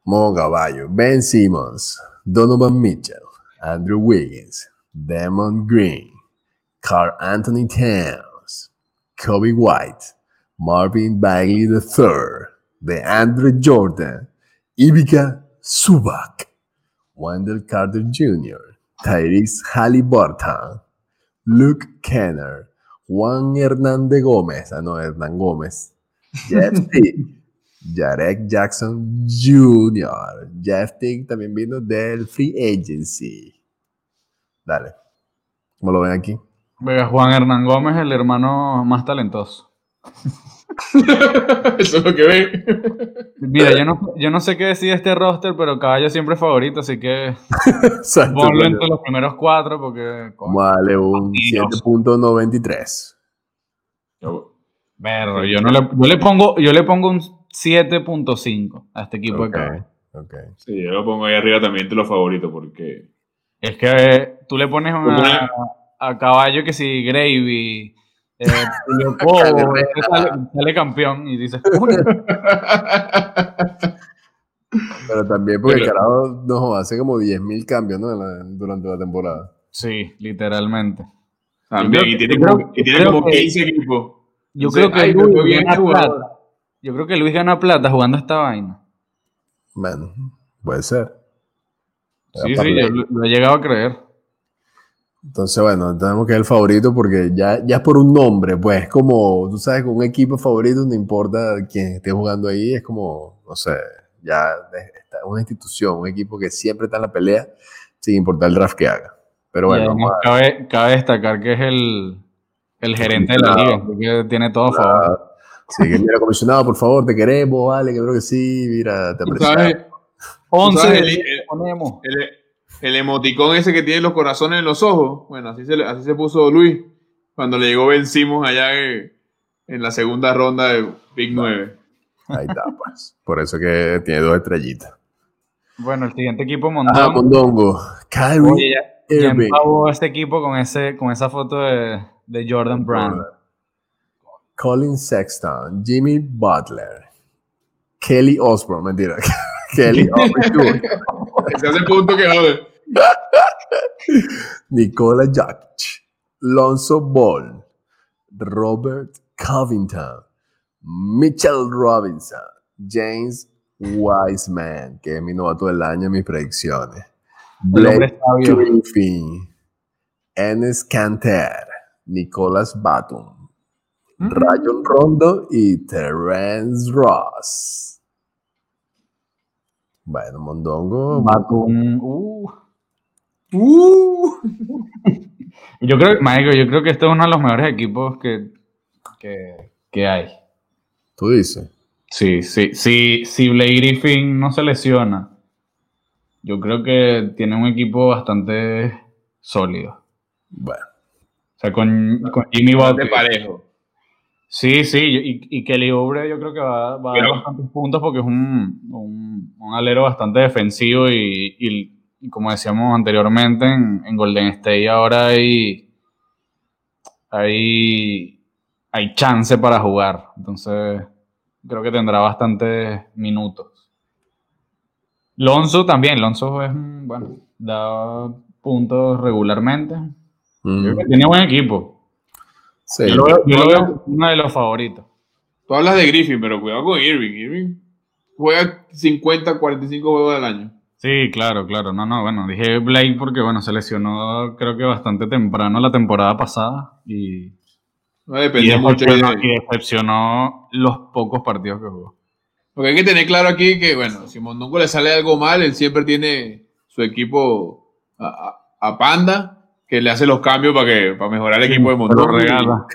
Mo Caballo, Ben Simmons, Donovan Mitchell, Andrew Wiggins, Damon Green, Carl Anthony Towns, Kobe White, Marvin Bagley III, DeAndre Jordan, Ivica Subak, Wendell Carter Jr., Tyrese Halliburton, Luke Kenner, Juan Hernández Gómez, ah no, Hernán Gómez, *laughs* Jeff Teague, Jarek Jackson Jr. Jeff Teague también vino del Free Agency. Dale. ¿Cómo lo ven aquí? Juan Hernán Gómez, el hermano más talentoso. *laughs* *laughs* Eso es lo que ven. Mira, yo no, yo no sé qué decide este roster, pero caballo siempre es favorito, así que Exacto. ponlo entre los primeros cuatro porque. coño, Vale, un Dios. 7.93. Berro, yo, no le, yo, le pongo, yo le pongo un 7.5 a este equipo de caballo. ok. Sí, yo lo pongo ahí arriba también entre los favoritos porque. Es que eh, tú le pones una- a caballo que si Gravy, eh, *laughs* Cobo, este sale, sale campeón y dices. *laughs* Pero también porque el Pero- carajo nos hace como 10.000 cambios ¿no? La- durante la temporada. sí, literalmente. También, Yo y tiene, como, y tiene yo creo como que- 15 equipos. Yo creo que Luis gana plata. Yo creo que Luis gana plata jugando esta vaina. Bueno, puede ser. Sí, sí, yo lo, lo he llegado a creer. Entonces, bueno, tenemos que es el favorito porque ya, ya es por un nombre, pues es como, tú sabes, con un equipo favorito no importa quién esté jugando ahí, es como, no sé, ya es es una institución, un equipo que siempre está en la pelea, sin importar el draft que haga. Pero bueno, además cabe, cabe destacar que es el, el gerente de la liga, así que tiene todo a favor. Sí, que mira, comisionado, por favor, te queremos, vale, que creo que sí, mira, te apreciamos. sabes, 11 sabes de el- 10 el- ponemos. el, el emoticón ese que tiene los corazones en los ojos. Bueno, así se, así se puso Luis cuando le llegó vencimos allá en, la segunda ronda de Big 9. Ahí está, pues. Por eso que tiene dos estrellitas. Bueno, el siguiente equipo, Mondongo. Ah, Mondongo. Kyrie ya, este equipo con, ese, con esa foto de, de Jordan Brand. Colin Sexton, Jimmy Butler, Kelly Osborne, mentira. *laughs* Kelly *laughs* Osborne. Ese hace punto que joder. Nicola Jokic, Lonzo Ball, Robert Covington, Mitchell Robinson, James Wiseman, que es mi novato del año en mis predicciones. Blake Griffin, Enes Canter, Nicolas Batum, mm. Rayon Rondo y Terence Ross. Bueno, Mondongo. Batum. Uh. Uh. yo creo, Michael, yo creo que este es uno de los mejores equipos que, que, que hay. ¿Tú dices? Sí, sí, sí. Si Blake Griffin no se lesiona, yo creo que tiene un equipo bastante sólido. Bueno. O sea, con, con Jimmy Butler. parejo. Sí, sí, y, y Kelly Oubre yo creo que va, a dar bastantes puntos porque es un, un, alero bastante defensivo y, y, como decíamos anteriormente, en, Golden State ahora hay, hay, hay chance para jugar. Entonces, creo que tendrá bastantes minutos. Lonzo también, Lonzo es, bueno, da puntos regularmente. tiene buen equipo. Sí. Yo, lo veo, uno de los favoritos. Tú hablas de Griffin, pero cuidado con Irving. Irving juega 50, 45 juegos al año. Sí, claro, claro. No, no, bueno, dije Blake porque, bueno, se lesionó creo que bastante temprano la temporada pasada y... No depende mucho de... y decepcionó los pocos partidos que jugó. Porque hay que tener claro aquí que, bueno, si Mondongo le sale algo mal, él siempre tiene su equipo a, Panda, que le hace los cambios para que para mejorar el equipo de Mondongo. regala.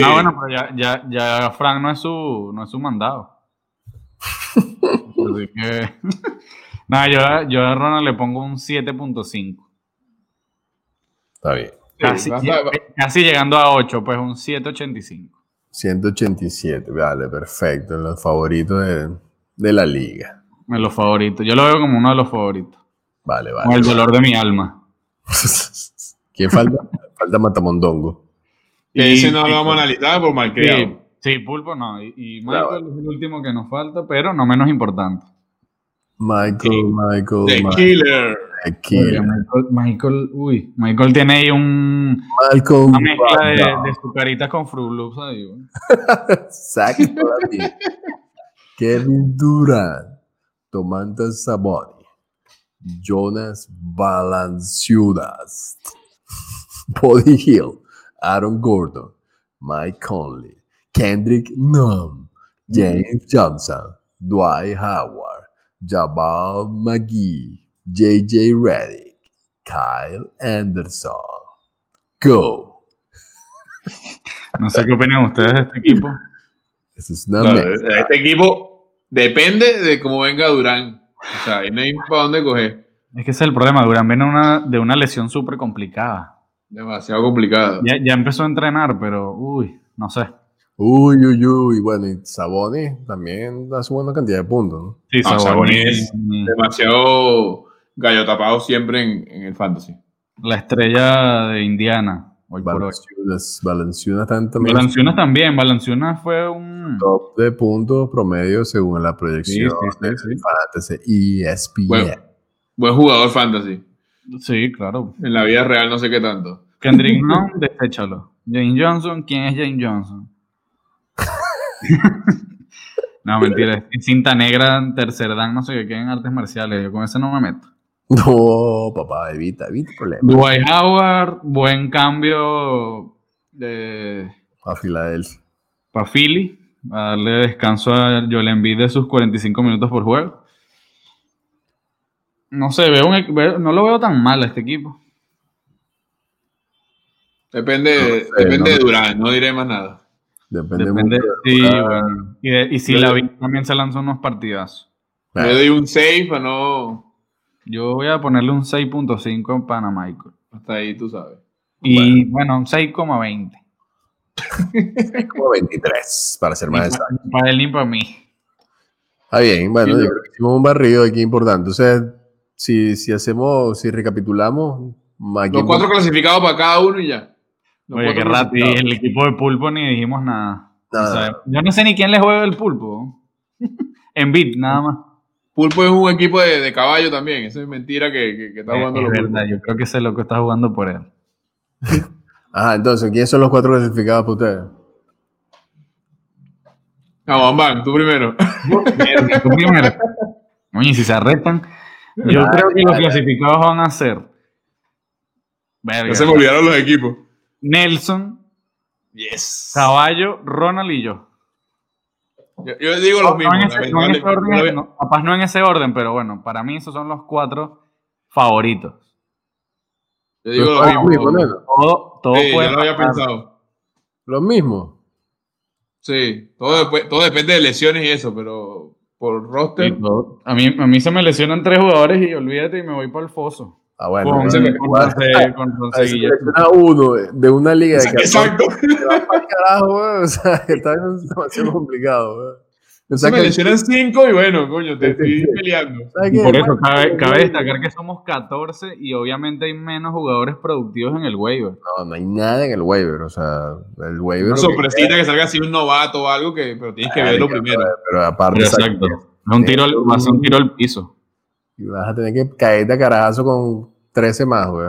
No, bueno, pero ya, ya, ya Frank no es su, no es su mandado. *laughs* Así que. *laughs* Nada, yo, yo a Ronald le pongo un 7.5. Está bien. Casi, casi llegando a 8, pues un 7.85. 187, vale, perfecto. En los favoritos de, la liga. En los favoritos. Yo lo veo como uno de los favoritos. Vale, vale. Con el dolor de mi alma. *laughs* ¿Quién falta? *laughs* falta Matamondongo. Y ese no lo vamos a analizar por malcriado. Sí, Pulpo no. Y, Michael es el último que nos falta, pero no menos importante. Michael, Michael. The Killer. Michael, uy, Michael tiene ahí un, Michael una mezcla de, de su carita con Fruit Loops ahí. *laughs* Exacto, Kevin Durant, Tomantas Saboni, Jonas Valanciunas, *laughs* Body Hill, Aaron Gordon, Mike Conley, Kendrick Nunn, James Johnson, Dwight Howard, Jabal McGee, JJ Reddick, Kyle Anderson. Go. *laughs* No sé qué opinan ustedes de este equipo. este equipo depende de cómo venga Durán. O sea, no hay para dónde coger. Es que ese es el problema. Durán viene una, de una lesión súper complicada. Demasiado complicada. Ya, ya, empezó a entrenar, pero uy, no sé. Uy, uy, uy. Bueno, y Saboni también da su buena cantidad de puntos. ¿no? Sí, Saboni es demasiado gallo tapado siempre en, el fantasy. La estrella de Indiana. Hoy Valenciunas, también. también. Valenciunas fue un. Top de puntos promedio según la proyección de fantasy ESPN. Buen, buen jugador fantasy. Sí, claro. En la vida real no sé qué tanto. Kendrick no, *laughs* deséchalo. Jane Johnson, ¿quién es Jane Johnson? *laughs* no, mentira. Cinta negra, tercer dan, no sé qué, en artes marciales. Yo con ese no me meto. No, papá, evita, evita problemas. Dwight Howard, buen cambio de. Para Filadelfia. Para Philly, a darle descanso a Joel Embiid de sus 45 minutos por juego. No sé, veo no lo veo tan mal a este equipo. Depende, depende de Durán, no diré más nada. Depende, depende sí, bueno. Y, y si la también se lanzó unos partidazos. Le doy un save para no Yo voy a ponerle un 6.5 en Panamaico. Hasta ahí tú sabes. Y bueno, un 6,20. 6,23 para ser más exacto. Para él ni para mí. Está bien, bueno, yo creo que hicimos un barrido aquí importante. Entonces, si, si hacemos, si recapitulamos. Los cuatro clasificados para cada uno y ya. Oye, qué rato. Y el equipo de pulpo ni dijimos nada. yo no sé ni quién le juega el pulpo. *laughs* en beat, nada más. Pulpo es un equipo de, caballo también. Eso es mentira que, que, está jugando es, verdad, yo creo que ese loco está jugando por él. Ajá, *laughs* entonces, ¿quiénes son los cuatro clasificados para ustedes? Vamos, van, tú primero. tú primero. *laughs* Oye, si se arrestan, yo creo que los clasificados van a ser. ya se me olvidaron los equipos. Nelson, yes. Caballo, Ronald y yo. Yo, digo los mismos. capaz no en ese orden, pero bueno, para mí esos son los cuatro favoritos. Yo digo los mismos. Todo, todo sí, puede lo había pensado. Lo mismo. Sí, todo, todo depende de lesiones y eso, pero por roster. a, mí, a mí se me lesionan tres jugadores y olvídate y me voy para el foso. Ah, bueno. Con, con, uno de una liga de Exacto. *laughs* carajo, o sea, está demasiado complicado, se me lesionan cinco y bueno, coño, te estoy peleando. Por eso cabe, cabe, destacar que somos 14 y obviamente hay menos jugadores productivos en el waiver. No, no hay nada en el waiver, o sea, el waiver... Una sorpresita que, salga así un novato o algo, que, pero tienes que verlo primero. Pero, aparte... exacto. Es un tiro, va a ser un tiro al piso. Y vas a tener que caerte a carajazo con 13 más, güey.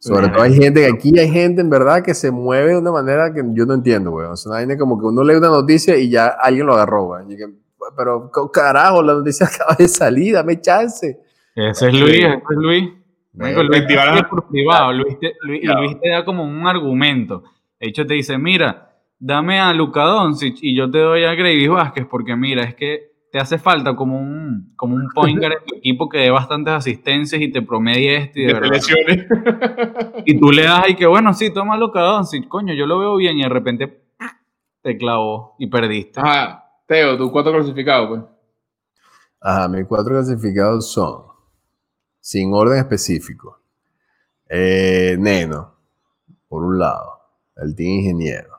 Sobre todo hay gente, que aquí hay gente en verdad que se mueve de una manera que yo no entiendo, güey. O sea, hay como que uno lee una noticia y ya alguien lo agarró, güey. Pero carajo, la noticia *laughs* acaba de salir, dame chance. Ese es Luis, ese es Luis. Luis, por *laughs* privado. Luis te, Luis, Luis te da como un argumento. De hecho, te dice, mira, dame a Luca Doncic y yo te doy a Grady Vázquez porque mira, es que te hace falta como un, como un pointer en tu equipo que dé bastantes asistencias y te promedie este y de verdad. Y tú le das y que bueno, sí, tómalo cada sí, coño, yo lo veo bien y de repente te clavó y perdiste. Ajá, Teo, tus cuatro clasificados, pues. Ajá, mis cuatro clasificados son, sin orden específico, eh, Neno, por un lado, el team ingeniero.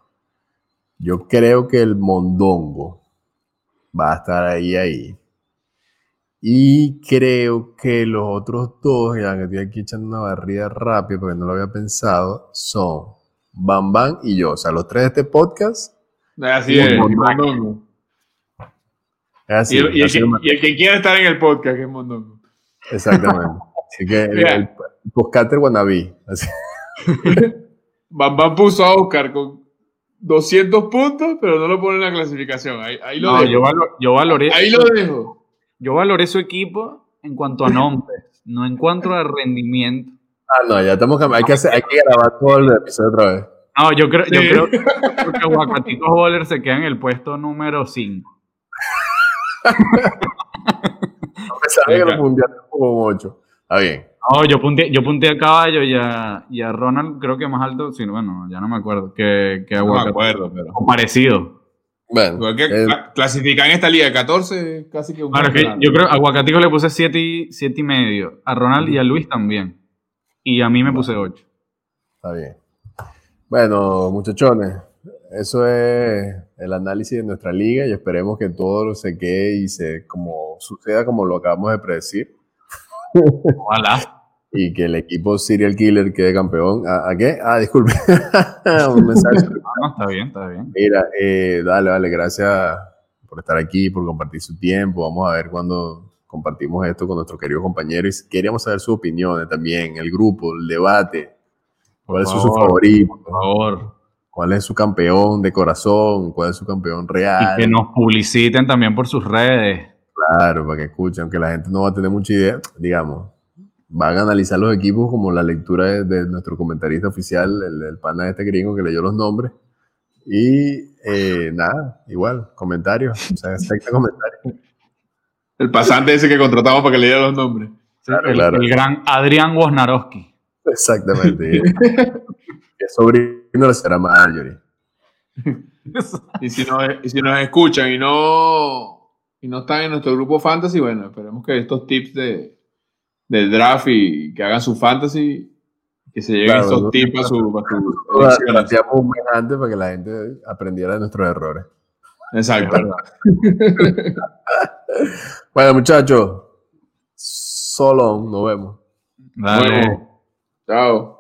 Yo creo que el Mondongo, va a estar ahí, ahí. Y creo que los otros dos, ya que estoy aquí echando una barrida rápida porque no lo había pensado, son Bam Bam y yo. O sea, los tres de este podcast. Así es. Así, y, el, y, el que, quiera estar en el podcast, que es Mondongo. Exactamente. Así que el, el, podcaster wannabe. Así. *laughs* Bam Bam puso a Oscar con 200 puntos, pero no lo pone en la clasificación. Ahí, lo dejo. Yo, valoré. Ahí lo dejo. Yo valoré su equipo en cuanto a nombres, no en cuanto a rendimiento. Ah, no, ya estamos hay que, hay que grabar todo el episodio otra vez. No, yo creo, yo creo, que Aguacatitos Boller se queda en el puesto número 5. *laughs* no me sabía que lo mundial como 8. Está bien. No, yo punté, yo punté a caballo y a, y a Ronald, creo que más alto, sí, bueno, ya no me acuerdo, que, que No me acuerdo, pero. O parecido. Bueno. Eh, clasifica en esta liga 14, casi que un. Claro, que yo creo a Aguacatico le puse 7 y, siete y medio, a Ronald y a Luis también. Y a mí me puse 8. Está bien. Bueno, muchachones, eso es el análisis de nuestra liga y esperemos que todo se quede y se como suceda como lo acabamos de predecir. Ojalá y que el equipo Serial Killer quede campeón. ¿A, qué? Ah, disculpe. *laughs* Un mensaje. *laughs* No, está bien, está bien. Mira, eh, dale, dale, gracias por estar aquí, por compartir su tiempo. Vamos a ver cuando compartimos esto con nuestros queridos compañeros. Queríamos saber sus opiniones también, el grupo, el debate. ¿Cuál es su favorito? Por favor. ¿Cuál es su campeón de corazón? ¿Cuál es su campeón real? Y que nos publiciten también por sus redes. Claro, para que escuchen, aunque la gente no va a tener mucha idea, digamos van a analizar los equipos como la lectura de, nuestro comentarista oficial, el, el, pana de este gringo que leyó los nombres. Y eh, nada, igual, comentarios, o sea, *laughs* exacto comentario. El pasante ese que contratamos para que leyera los nombres. el, el, gran Adrián Wojnarowski. Exactamente. *laughs* que sobrino le será Marjorie. y, si nos, y si nos escuchan y no, y no están en nuestro grupo fantasy, bueno, esperemos que estos tips de, del draft y que hagan su fantasy, que se lleguen estos tips a su, a un mes antes para que la gente aprendiera de nuestros errores. Exacto. *laughs* bueno, muchachos, solo nos vemos. Dale. Chao.